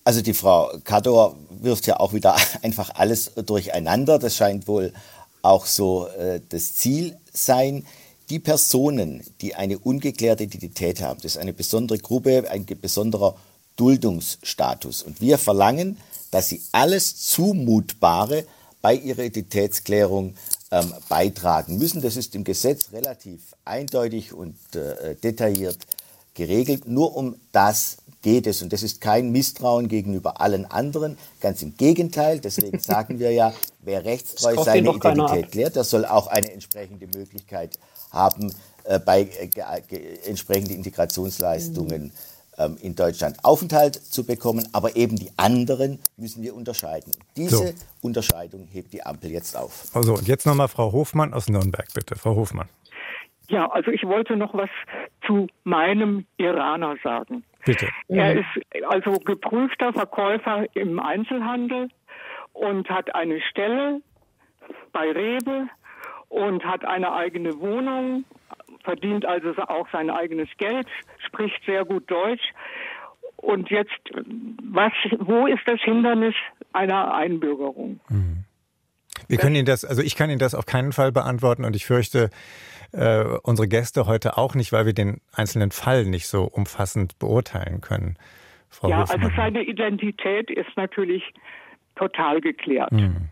Also die Frau Kador wirft ja auch wieder *laughs* einfach alles durcheinander. Das scheint wohl auch so äh, das Ziel sein. Die Personen, die eine ungeklärte Identität haben, das ist eine besondere Gruppe, ein besonderer Duldungsstatus. Und wir verlangen, dass sie alles Zumutbare bei ihrer Identitätsklärung ähm, beitragen müssen. Das ist im Gesetz relativ eindeutig und äh, detailliert geregelt. Nur um das geht es. Und das ist kein Misstrauen gegenüber allen anderen. Ganz im Gegenteil. Deswegen *laughs* sagen wir ja, wer rechtstreu seine Identität klärt, der soll auch eine entsprechende Möglichkeit haben, äh, bei äh, entsprechenden Integrationsleistungen mhm in Deutschland Aufenthalt zu bekommen, aber eben die anderen müssen wir unterscheiden. Diese so. Unterscheidung hebt die Ampel jetzt auf. Also und jetzt nochmal Frau Hofmann aus Nürnberg, bitte. Frau Hofmann. Ja, also ich wollte noch was zu meinem Iraner sagen. Bitte. Er ist also geprüfter Verkäufer im Einzelhandel und hat eine Stelle bei Rewe und hat eine eigene Wohnung verdient also auch sein eigenes Geld, spricht sehr gut Deutsch. Und jetzt, was, wo ist das Hindernis einer Einbürgerung? Mhm. Wir können Ihnen das, also ich kann Ihnen das auf keinen Fall beantworten und ich fürchte, äh, unsere Gäste heute auch nicht, weil wir den einzelnen Fall nicht so umfassend beurteilen können. Frau ja, Hofmann. also seine Identität ist natürlich total geklärt. Mhm.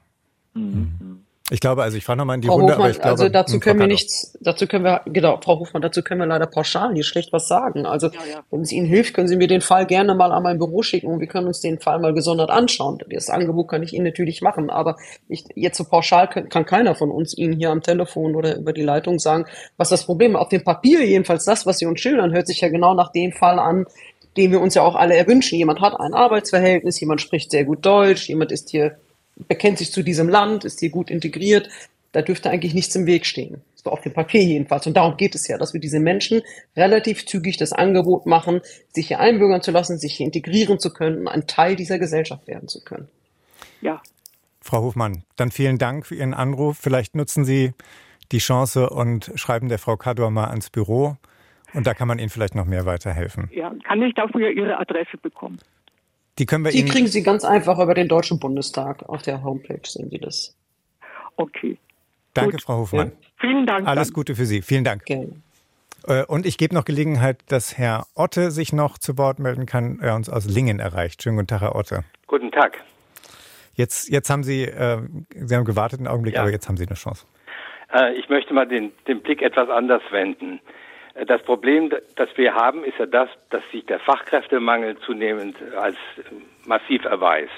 Mhm. Ich glaube, also ich fahre nochmal in die Frau Runde, Hofmann, aber ich glaube, also dazu können wir nichts, dazu können wir, genau, Frau Hofmann, dazu können wir leider pauschal nicht schlecht was sagen. Also, ja, ja. wenn es Ihnen hilft, können Sie mir den Fall gerne mal an mein Büro schicken und wir können uns den Fall mal gesondert anschauen. Das Angebot kann ich Ihnen natürlich machen, aber ich, jetzt so pauschal kann, kann keiner von uns Ihnen hier am Telefon oder über die Leitung sagen, was das Problem ist. Auf dem Papier jedenfalls das, was Sie uns schildern, hört sich ja genau nach dem Fall an, den wir uns ja auch alle erwünschen. Jemand hat ein Arbeitsverhältnis, jemand spricht sehr gut Deutsch, jemand ist hier, bekennt sich zu diesem Land, ist hier gut integriert. Da dürfte eigentlich nichts im Weg stehen. So auf dem Papier jedenfalls. Und darum geht es ja, dass wir diese Menschen relativ zügig das Angebot machen, sich hier einbürgern zu lassen, sich hier integrieren zu können, ein Teil dieser Gesellschaft werden zu können. Ja. Frau Hofmann, dann vielen Dank für Ihren Anruf. Vielleicht nutzen Sie die Chance und schreiben der Frau Kador mal ans Büro. Und da kann man Ihnen vielleicht noch mehr weiterhelfen. Ja, kann ich dafür Ihre Adresse bekommen? Die können wir Die Ihnen. kriegen Sie ganz einfach über den Deutschen Bundestag. Auf der Homepage sehen Sie das. Okay. Danke, Gut. Frau Hofmann. Vielen Dank. Alles. Gute für Sie. Vielen Dank. Gerne. Äh, Und ich gebe noch Gelegenheit, dass Herr Otte sich noch zu Wort melden kann. Er uns aus Lingen erreicht. Schönen guten Tag, Herr Otte. Guten Tag. Jetzt, jetzt haben Sie, äh, Sie haben gewartet einen Augenblick, Ja. aber jetzt haben Sie eine Chance. Äh, Ich möchte mal den, den Blick etwas anders wenden. Das Problem, das wir haben, ist ja das, dass sich der Fachkräftemangel zunehmend als massiv erweist.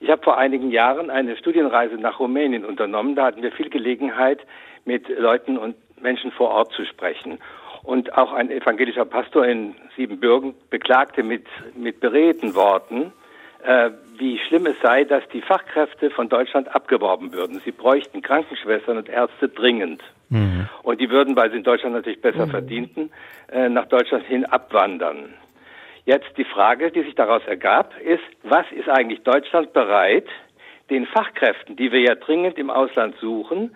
Ich habe vor einigen Jahren eine Studienreise nach Rumänien unternommen. Da hatten wir viel Gelegenheit, mit Leuten und Menschen vor Ort zu sprechen. Und auch ein evangelischer Pastor in Siebenbürgen beklagte mit, mit beredten Worten, äh, wie schlimm es sei, dass die Fachkräfte von Deutschland abgeworben würden. Sie bräuchten Krankenschwestern und Ärzte dringend. Und die würden, weil sie in Deutschland natürlich besser verdienten, äh, nach Deutschland hin abwandern. Jetzt die Frage, die sich daraus ergab, ist, was ist eigentlich Deutschland bereit, den Fachkräften, die wir ja dringend im Ausland suchen,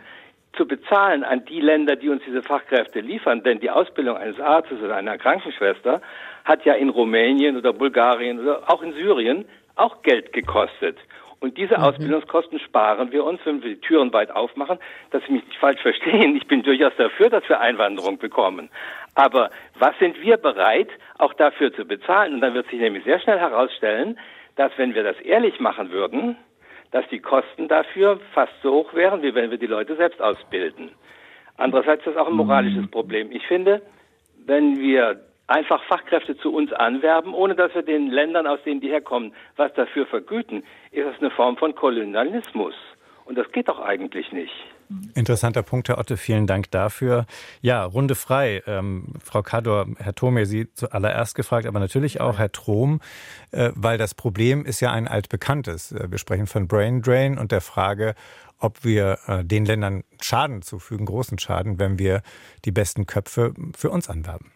zu bezahlen an die Länder, die uns diese Fachkräfte liefern? Denn die Ausbildung eines Arztes oder einer Krankenschwester hat ja in Rumänien oder Bulgarien oder auch in Syrien auch Geld gekostet. Und diese Ausbildungskosten sparen wir uns, wenn wir die Türen weit aufmachen. Dass Sie mich nicht falsch verstehen, ich bin durchaus dafür, dass wir Einwanderung bekommen. Aber was sind wir bereit, auch dafür zu bezahlen? Und dann wird sich nämlich sehr schnell herausstellen, dass wenn wir das ehrlich machen würden, dass die Kosten dafür fast so hoch wären, wie wenn wir die Leute selbst ausbilden. Andererseits ist das auch ein moralisches Problem. Ich finde, wenn wir einfach Fachkräfte zu uns anwerben, ohne dass wir den Ländern, aus denen die herkommen, was dafür vergüten, ist das eine Form von Kolonialismus. Und das geht doch eigentlich nicht. Interessanter Punkt, Herr Otte. Vielen Dank dafür. Ja, Runde frei. Ähm, Frau Kador, Herr Thome, Sie zuallererst gefragt, aber natürlich auch Herr Trom, äh, weil das Problem ist ja ein altbekanntes. Äh, Wir sprechen von Brain Drain und der Frage, ob wir äh, den Ländern Schaden zufügen, großen Schaden, wenn wir die besten Köpfe für uns anwerben.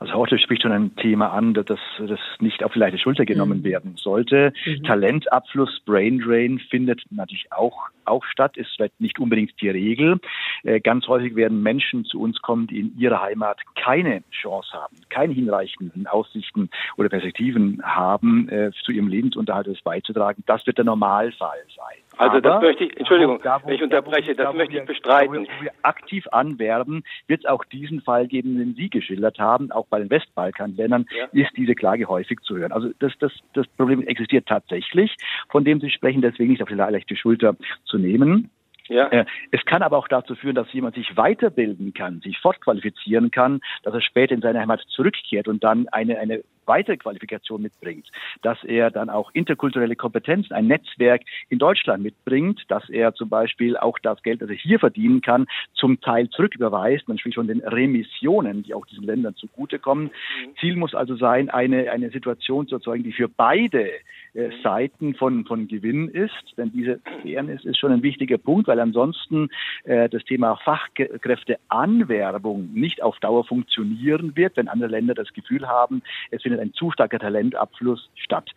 Also heute spricht schon ein Thema an, dass das nicht auf die leichte Schulter genommen werden sollte. Mhm. Talentabfluss, Brain Drain findet natürlich auch, auch statt, ist vielleicht nicht unbedingt die Regel. Äh, ganz häufig werden Menschen zu uns kommen, die in ihrer Heimat keine Chance haben, keine hinreichenden Aussichten oder Perspektiven haben, äh, zu ihrem Lebensunterhalt etwas beizutragen. Das wird der Normalfall sein. Also das möchte ich, Entschuldigung, da, wo- wenn ich da, wo- unterbreche, da, das wo möchte ich bestreiten. Da, wo wir aktiv anwerben, wird es auch diesen Fall geben, den Sie geschildert haben. Auch bei den Westbalkanländern Ja. ist diese Klage häufig zu hören. Also das, das, das Problem existiert tatsächlich, von dem Sie sprechen, deswegen nicht auf die leichte Schulter zu nehmen. Ja. Äh, Es kann aber auch dazu führen, dass jemand sich weiterbilden kann, sich fortqualifizieren kann, dass er später in seine Heimat zurückkehrt und dann eine, eine weitere Qualifikation mitbringt, dass er dann auch interkulturelle Kompetenzen, ein Netzwerk in Deutschland mitbringt, dass er zum Beispiel auch das Geld, das er hier verdienen kann, zum Teil zurücküberweist. Man spricht von den Remissionen, die auch diesen Ländern zugutekommen. Ziel muss also sein, eine, eine Situation zu erzeugen, die für beide äh, Seiten von, von Gewinn ist. Denn diese Fairness ist schon ein wichtiger Punkt, weil ansonsten äh, das Thema Fachkräfteanwerbung nicht auf Dauer funktionieren wird, wenn andere Länder das Gefühl haben, es findet ein zu starker Talentabfluss statt.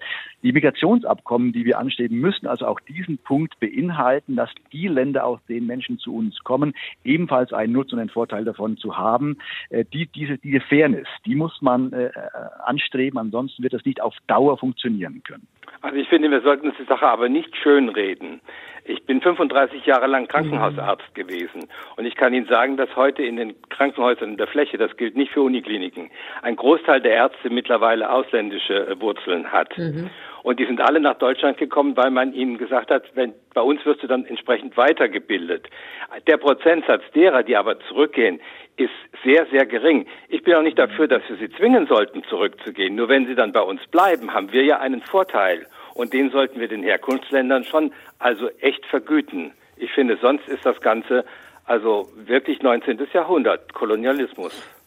Die Migrationsabkommen, die wir anstreben, müssen also auch diesen Punkt beinhalten, dass die Länder, aus denen Menschen zu uns kommen, ebenfalls einen Nutzen und einen Vorteil davon zu haben. Äh, die, diese, diese Fairness, die muss man äh, anstreben, ansonsten wird das nicht auf Dauer funktionieren können. Also ich finde, wir sollten uns die Sache aber nicht schönreden. Ich bin 35 Jahre lang Krankenhausarzt gewesen und ich kann Ihnen sagen, dass heute in den Krankenhäusern in der Fläche, das gilt nicht für Unikliniken, ein Großteil der Ärzte mittlerweile ausländische äh, Wurzeln hat. Und die sind alle nach Deutschland gekommen, weil man ihnen gesagt hat, wenn, bei uns wirst du dann entsprechend weitergebildet. Der Prozentsatz derer, die aber zurückgehen, ist sehr, sehr gering. Ich bin auch nicht dafür, dass wir sie zwingen sollten, zurückzugehen. Nur wenn sie dann bei uns bleiben, haben wir ja einen Vorteil. Und den sollten wir den Herkunftsländern schon also echt vergüten. Ich finde, sonst ist das Ganze also wirklich 19. Jahrhundert, Kolonialismus.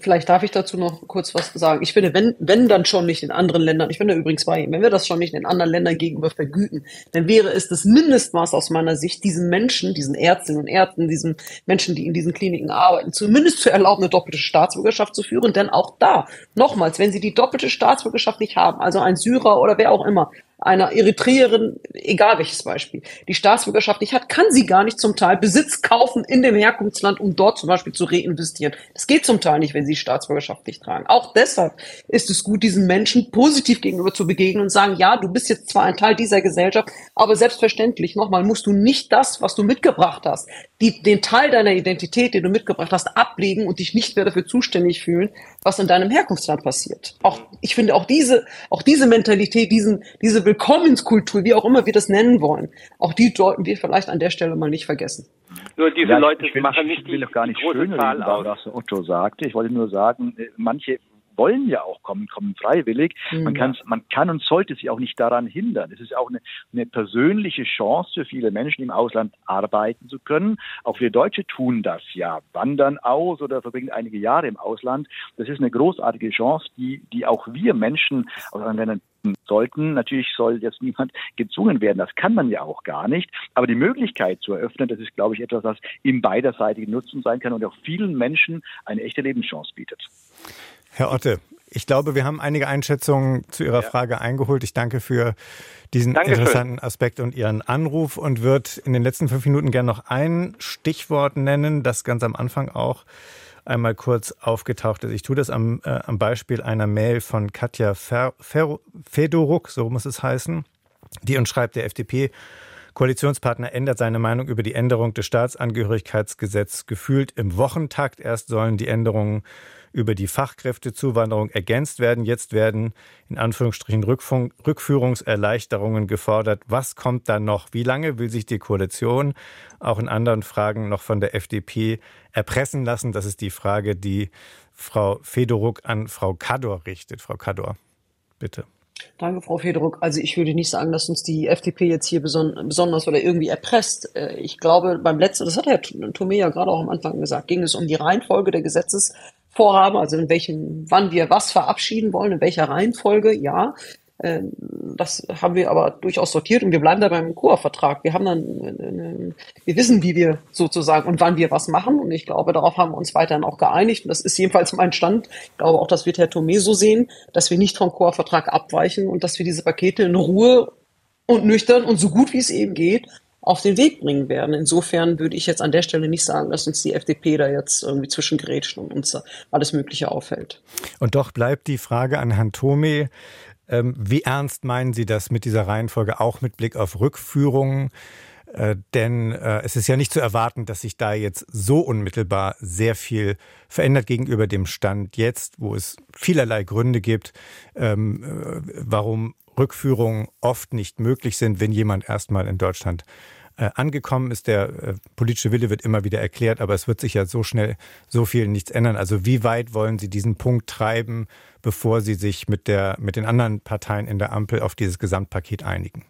Vielleicht darf ich dazu noch kurz was sagen. Ich finde, wenn, wenn dann schon nicht in anderen Ländern, ich bin da übrigens bei Ihnen, wenn wir das schon nicht in anderen Ländern gegenüber vergüten, dann wäre es das Mindestmaß aus meiner Sicht, diesen Menschen, diesen Ärztinnen und Ärzten, diesen Menschen, die in diesen Kliniken arbeiten, zumindest zu erlauben, eine doppelte Staatsbürgerschaft zu führen. Denn auch da, nochmals, wenn sie die doppelte Staatsbürgerschaft nicht haben, also ein Syrer oder wer auch immer, einer Eritreerin, egal welches Beispiel, die Staatsbürgerschaft nicht hat, kann sie gar nicht zum Teil Besitz kaufen in dem Herkunftsland, um dort zum Beispiel zu reinvestieren. Das geht zum Teil nicht, wenn sie Staatsbürgerschaft nicht tragen. Auch deshalb ist es gut, diesen Menschen positiv gegenüber zu begegnen und sagen, ja, du bist jetzt zwar ein Teil dieser Gesellschaft, aber selbstverständlich, nochmal, musst du nicht das, was du mitgebracht hast, die, den Teil deiner Identität, den du mitgebracht hast, ablegen und dich nicht mehr dafür zuständig fühlen, was in deinem Herkunftsland passiert. Auch, ich finde auch diese, auch diese Mentalität, diesen, diese Willkommenskultur, wie auch immer wir das nennen wollen, auch die sollten wir vielleicht an der Stelle mal nicht vergessen. Nur diese Ja, Leute ich will, machen ich nicht will die, gar die nicht große schön Zahl reden, aus. was Otto sagte. Ich wollte nur sagen, äh, manche wollen ja auch kommen, kommen freiwillig. Man, Mhm. kann, man kann und sollte sie auch nicht daran hindern. Es ist auch eine, eine persönliche Chance für viele Menschen im Ausland arbeiten zu können. Auch wir Deutsche tun das ja, wandern aus oder verbringen einige Jahre im Ausland. Das ist eine großartige Chance, die, die auch wir Menschen aus anderen Ländern sollten. Natürlich soll jetzt niemand *laughs* gezwungen werden. Das kann man ja auch gar nicht. Aber die Möglichkeit zu eröffnen, das ist, glaube ich, etwas, was im beiderseitigen Nutzen sein kann und auch vielen Menschen eine echte Lebenschance bietet. Herr Otte, ich glaube, wir haben einige Einschätzungen zu Ihrer Frage eingeholt. Ich danke für diesen Dankeschön. interessanten Aspekt und Ihren Anruf und würde in den letzten fünf Minuten gerne noch ein Stichwort nennen, das ganz am Anfang auch einmal kurz aufgetaucht ist. Ich tue das am, äh, am Beispiel einer Mail von Katja Fer, Fer, Fedoruk, so muss es heißen, die uns schreibt, der FDP Koalitionspartner ändert seine Meinung über die Änderung des Staatsangehörigkeitsgesetzes gefühlt im Wochentakt. Erst sollen die Änderungen über die Fachkräftezuwanderung ergänzt werden. Jetzt werden in Anführungsstrichen Rückfunk, Rückführungserleichterungen gefordert. Was kommt dann noch? Wie lange will sich die Koalition auch in anderen Fragen noch von der FDP erpressen lassen? Das ist die Frage, die Frau Fedoruk an Frau Kador richtet. Frau Kador, bitte. Danke, Frau Federuck. Also ich würde nicht sagen, dass uns die FDP jetzt hier beson besonders oder irgendwie erpresst. Äh, Ich glaube, beim letzten, das hat Herr Thome ja gerade auch am Anfang gesagt, ging es um die Reihenfolge der Gesetzesvorhaben, also in welchem, wann wir was verabschieden wollen, in welcher Reihenfolge, ja. Ähm, Das haben wir aber durchaus sortiert und wir bleiben da beim Koa-Vertrag. Wir haben dann, äh, wir wissen, wie wir sozusagen und wann wir was machen und ich glaube, darauf haben wir uns weiterhin auch geeinigt und das ist jedenfalls mein Stand. Ich glaube auch, das wird Herr Thome so sehen, dass wir nicht vom Koa-Vertrag abweichen und dass wir diese Pakete in Ruhe und nüchtern und so gut wie es eben geht auf den Weg bringen werden. Insofern würde ich jetzt an der Stelle nicht sagen, dass uns die FDP da jetzt irgendwie zwischengrätscht und uns alles Mögliche auffällt. Und doch bleibt die Frage an Herrn Thome, ähm, wie ernst meinen Sie das mit dieser Reihenfolge, auch mit Blick auf Rückführungen? Äh, denn äh, es ist ja nicht zu erwarten, dass sich da jetzt so unmittelbar sehr viel verändert gegenüber dem Stand jetzt, wo es vielerlei Gründe gibt, ähm, äh, warum Rückführungen oft nicht möglich sind, wenn jemand erstmal in Deutschland äh, angekommen ist. Der äh, politische Wille wird immer wieder erklärt, aber es wird sich ja so schnell so viel nichts ändern. Also wie weit wollen Sie diesen Punkt treiben, bevor Sie sich mit, der, mit den anderen Parteien in der Ampel auf dieses Gesamtpaket einigen?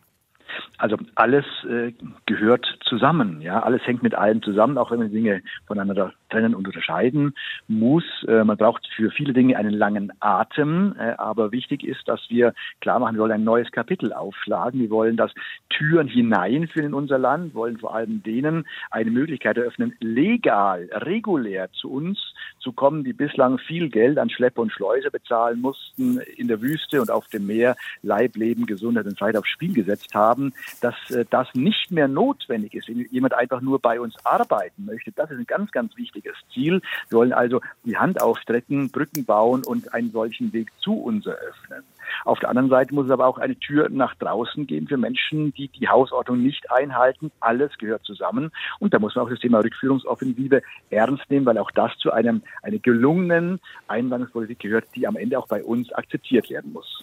Also alles äh, gehört zusammen, ja, alles hängt mit allem zusammen, auch wenn man Dinge voneinander trennen und unterscheiden muss. Äh, man braucht für viele Dinge einen langen Atem, äh, aber wichtig ist, dass wir klar machen, wir wollen ein neues Kapitel aufschlagen. Wir wollen, dass Türen hineinführen in unser Land, wollen vor allem denen eine Möglichkeit eröffnen, legal, regulär zu uns zu kommen, die bislang viel Geld an Schleppe und Schleuse bezahlen mussten, in der Wüste und auf dem Meer Leib, Leben, Gesundheit und Zeit aufs Spiel gesetzt haben, dass äh, das nicht mehr notwendig ist, wenn jemand einfach nur bei uns arbeiten möchte. Das ist ein ganz, ganz wichtiges Ziel. Wir wollen also die Hand aufstrecken, Brücken bauen und einen solchen Weg zu uns eröffnen. Auf der anderen Seite muss es aber auch eine Tür nach draußen geben für Menschen, die die Hausordnung nicht einhalten. Alles gehört zusammen. Und da muss man auch das Thema Rückführungsoffensive ernst nehmen, weil auch das zu einem, einer gelungenen Einwanderungspolitik gehört, die am Ende auch bei uns akzeptiert werden muss.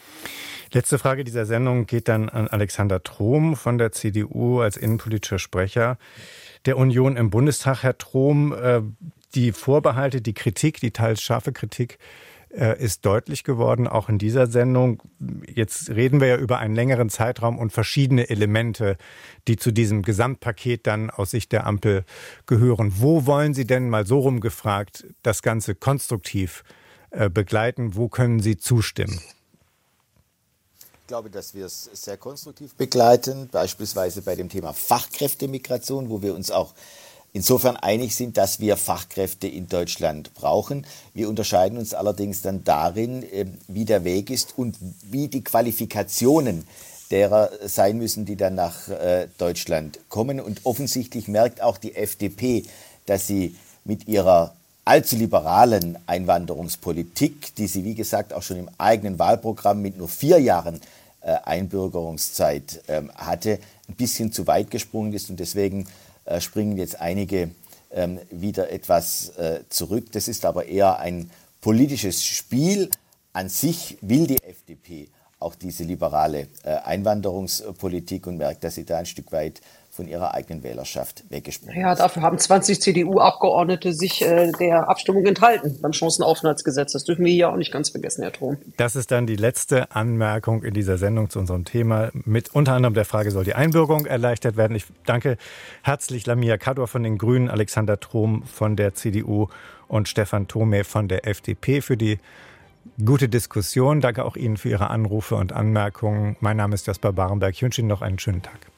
Letzte Frage dieser Sendung geht dann an Alexander Trom von der CDU als innenpolitischer Sprecher der Union im Bundestag. Herr Trom, äh, die Vorbehalte, die Kritik, die teils scharfe Kritik äh, ist deutlich geworden, auch in dieser Sendung. Jetzt reden wir ja über einen längeren Zeitraum und verschiedene Elemente, die zu diesem Gesamtpaket dann aus Sicht der Ampel gehören. Wo wollen Sie denn mal so rumgefragt das Ganze konstruktiv äh, begleiten? Wo können Sie zustimmen? Glaube, dass wir es sehr konstruktiv begleiten, beispielsweise bei dem Thema Fachkräftemigration, wo wir uns auch insofern einig sind, dass wir Fachkräfte in Deutschland brauchen. Wir unterscheiden uns allerdings dann darin, ähm, wie der Weg ist und wie die Qualifikationen derer sein müssen, die dann nach äh, Deutschland kommen. Und offensichtlich merkt auch die FDP, dass sie mit ihrer allzu liberalen Einwanderungspolitik, die sie, wie gesagt, auch schon im eigenen Wahlprogramm mit nur vier Jahren Einbürgerungszeit ähm, hatte, ein bisschen zu weit gesprungen ist und deswegen äh, springen jetzt einige ähm, wieder etwas äh, zurück. Das ist aber eher ein politisches Spiel. An sich will die FDP auch diese liberale äh, Einwanderungspolitik und merkt, dass sie da ein Stück weit von ihrer eigenen Wählerschaft weggesprungen Ja, dafür haben 20 CDU-Abgeordnete sich äh, der Abstimmung enthalten beim Chancenaufenthaltsgesetz. Das dürfen wir hier auch nicht ganz vergessen, Herr Thron. Das ist dann die letzte Anmerkung in dieser Sendung zu unserem Thema mit unter anderem der Frage, soll die Einbürgerung erleichtert werden? Ich danke herzlich Lamia Kador von den Grünen, Alexander Trom von der CDU und Stefan Thome von der FDP für die gute Diskussion. Danke auch Ihnen für Ihre Anrufe und Anmerkungen. Mein Name ist Jasper Barenberg. Ich wünsche Ihnen noch einen schönen Tag.